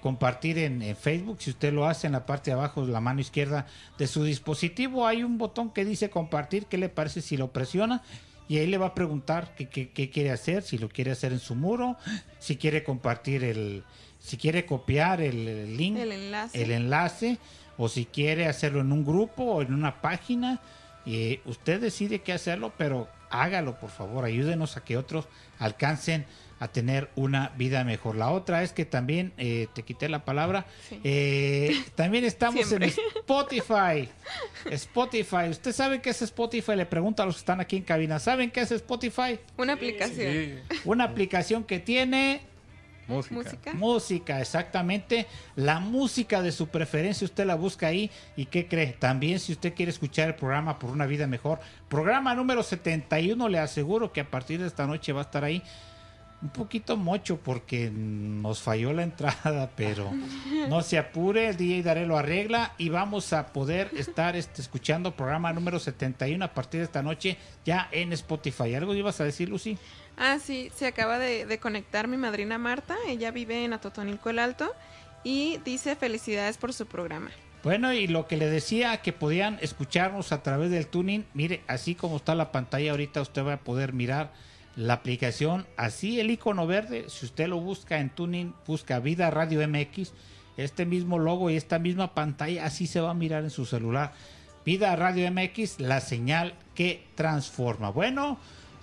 compartir en, Facebook, si usted lo hace en la parte de abajo de la mano izquierda de su dispositivo, hay un botón que dice compartir, ¿qué le parece si lo presiona? Y ahí le va a preguntar qué quiere hacer, si lo quiere hacer en su muro, si quiere compartir el, si quiere copiar el, el link, El enlace. el enlace, o si quiere hacerlo en un grupo o en una página. Y usted decide qué hacerlo, pero hágalo, por favor. Ayúdenos a que otros alcancen a tener una vida mejor. La otra es que también, eh, te quité la palabra, Sí. eh, también estamos Siempre. en Spotify. Spotify. ¿Usted sabe qué es Spotify? Le pregunto a los que están aquí en cabina. ¿Saben qué es Spotify? Una aplicación. Una aplicación que tiene Música. Música. Música, exactamente. La música de su preferencia, usted la busca ahí. ¿Y qué cree? También si usted quiere escuchar el programa por una vida mejor, programa número 71, le aseguro que a partir de esta noche va a estar ahí. Un poquito mocho porque nos falló la entrada, pero no se apure, el DJ Daré lo arregla y vamos a poder estar este, escuchando programa número 71 a partir de esta noche ya en Spotify. ¿Algo ibas a decir, Lucy? Ah, sí, se acaba de, de conectar mi madrina Marta, ella vive en Atotonilco el Alto y dice felicidades por su programa. Bueno, y lo que le decía, que podían escucharnos a través del tuning, mire, así como está la pantalla ahorita, usted va a poder mirar la aplicación, así el icono verde, si usted lo busca en tuning, busca Vida Radio MX, este mismo logo y esta misma pantalla, así se va a mirar en su celular. Vida Radio MX, la señal que transforma. Bueno,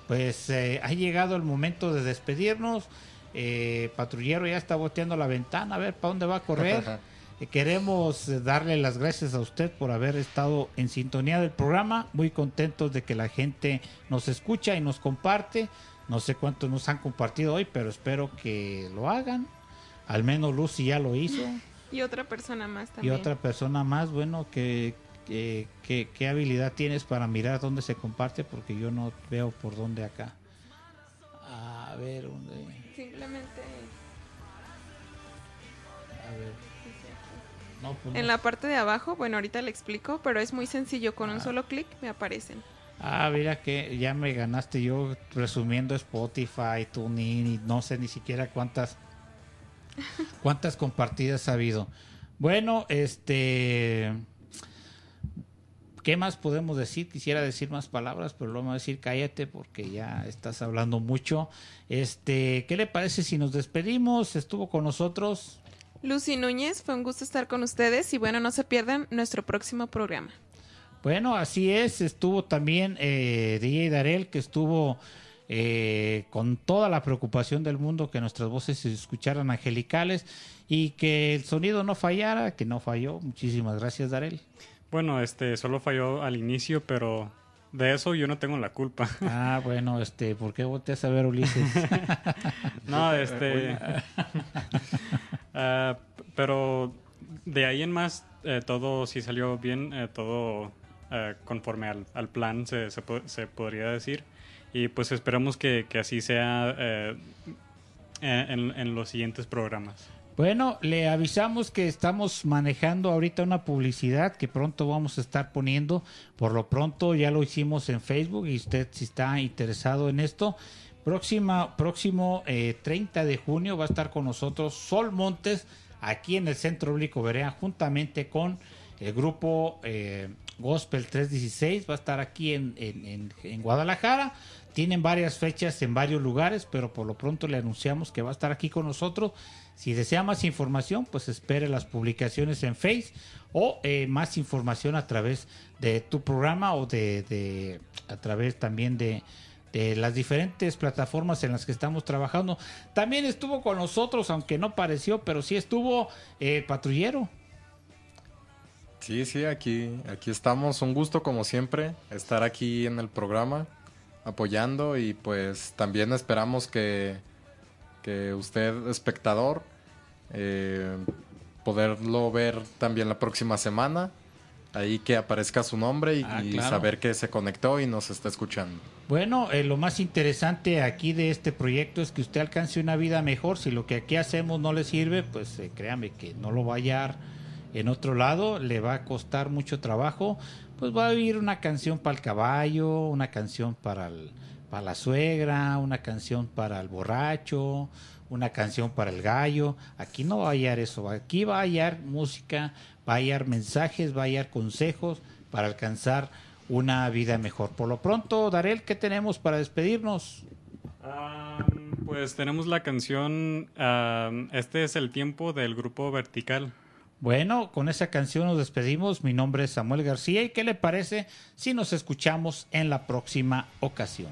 pues eh, ha llegado el momento de despedirnos. Eh, patrullero ya está boteando la ventana, a ver para dónde va a correr. Eh, Queremos eh, darle las gracias a usted por haber estado en sintonía del programa. Muy contentos de que la gente nos escucha y nos comparte. No sé cuántos nos han compartido hoy, pero espero que lo hagan. Al menos Lucy ya lo hizo. Y otra persona más Y también. otra persona más, bueno, que, que- que- qué habilidad tienes para mirar dónde se comparte, porque yo no veo por dónde acá. A ver, ¿dónde? Simplemente A ver. No, pues en no. la parte de abajo, bueno, ahorita le explico, pero es muy sencillo. Con un Ah. solo clic me aparecen. Ah, mira que ya me ganaste yo resumiendo Spotify, TuneIn y no sé ni siquiera cuántas cuántas compartidas ha habido. Bueno, este ¿Qué más podemos decir? Quisiera decir más palabras, pero luego me va a decir cállate porque ya estás hablando mucho. Este, ¿qué le parece si nos despedimos? Estuvo con nosotros Lucy Núñez, fue un gusto estar con ustedes y bueno, no se pierdan nuestro próximo programa. Bueno, así es. Estuvo también eh, DJ Darel, que estuvo eh, con toda la preocupación del mundo que nuestras voces se escucharan angelicales y que el sonido no fallara, que no falló. Muchísimas gracias, Darel. Bueno, este, solo falló al inicio, pero de eso yo no tengo la culpa. Ah, bueno, este, ¿por qué volteas a ver Ulises? no, este. ah, pero de ahí en más, eh, todo sí salió bien, eh, todo eh, conforme al, al plan, se, se, se podría decir. Y pues esperamos que, que así sea eh, en, en los siguientes programas. Bueno, le avisamos que estamos manejando ahorita una publicidad que pronto vamos a estar poniendo. Por lo pronto ya lo hicimos en Facebook y usted si está interesado en esto. Próxima, próximo eh, 30 de junio va a estar con nosotros Sol Montes aquí en el Centro Público Berea juntamente con el grupo eh, Gospel 316. Va a estar aquí en, en- en- en Guadalajara. Tienen varias fechas en varios lugares, pero por lo pronto le anunciamos que va a estar aquí con nosotros. Si desea más información, pues espere las publicaciones en Face o eh, más información a través de tu programa o de, a través también de, las diferentes plataformas en las que estamos trabajando. También estuvo con nosotros, aunque no pareció, pero sí estuvo eh, patrullero. Sí, sí, aquí, aquí estamos. Un gusto como siempre estar aquí en el programa apoyando y pues también esperamos que, que usted, espectador, eh, poderlo ver también la próxima semana. Ahí que aparezca su nombre y, Ah, y claro. saber que se conectó y nos está escuchando. Bueno, eh, lo más interesante aquí de este proyecto es que usted alcance una vida mejor. Si lo que aquí hacemos no le sirve, pues eh, créame que no lo va a hallar en otro lado, le va a costar mucho trabajo. Pues va a vivir una canción para el caballo, una canción para, el- para la suegra, una canción para el borracho, una canción para el gallo. Aquí no va a hallar eso, aquí va a hallar música, va a hallar mensajes, va a hallar consejos para alcanzar una vida mejor. Por lo pronto, Darel, ¿qué tenemos para despedirnos? Pues tenemos la canción ah, Este es el tiempo del grupo Vertical. Bueno, con esa canción nos despedimos. Mi nombre es Samuel García y ¿qué le parece si nos escuchamos en la próxima ocasión?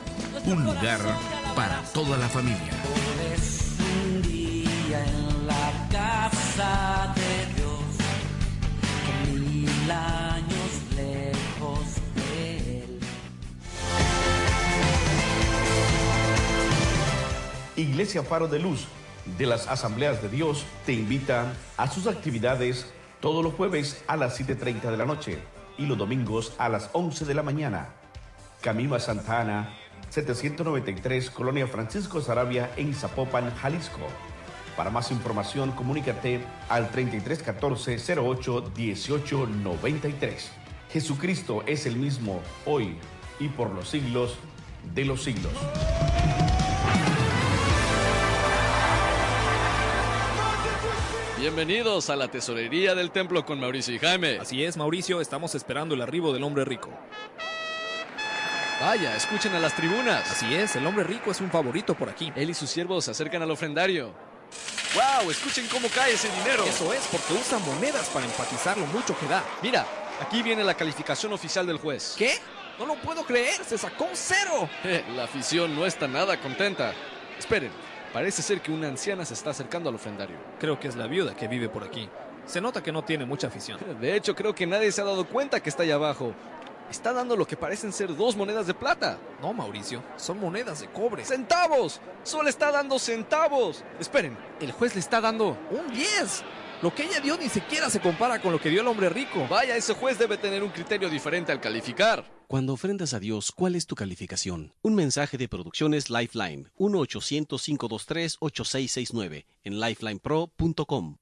un lugar para toda la familia. Un día en la casa de Dios, mil años lejos de él. Iglesia Faro de Luz de las Asambleas de Dios te invita a sus actividades todos los jueves a las 7.30 de la noche y los domingos a las 11 de la mañana. Camino a Santa Ana, 793 Colonia Francisco Sarabia en Zapopan, Jalisco. Para más información, comunícate al 3314 08 18 93. Jesucristo es el mismo hoy y por los siglos de los siglos. Bienvenidos a la tesorería del templo con Mauricio y Jaime. Así es, Mauricio, estamos esperando el arribo del hombre rico. Vaya, escuchen a las tribunas. Así es, el hombre rico es un favorito por aquí. Él y sus siervos se acercan al ofrendario. ¡Wow! Escuchen cómo cae ese dinero. Eso es, porque usa monedas para enfatizar lo mucho que da. Mira, aquí viene la calificación oficial del juez. ¿Qué? No lo puedo creer, se sacó un cero. La afición no está nada contenta. Esperen, parece ser que una anciana se está acercando al ofrendario. Creo que es la viuda que vive por aquí. Se nota que no tiene mucha afición. De hecho, creo que nadie se ha dado cuenta que está allá abajo. Está dando lo que parecen ser dos monedas de plata. No, Mauricio, son monedas de cobre. ¡Centavos! ¡Solo está dando centavos! Esperen, el juez le está dando un 10. Lo que ella dio ni siquiera se compara con lo que dio el hombre rico. Vaya, ese juez debe tener un criterio diferente al calificar. Cuando ofrendas a Dios, ¿cuál es tu calificación? Un mensaje de Producciones Lifeline, 1-800-523-8669, en lifelinepro.com.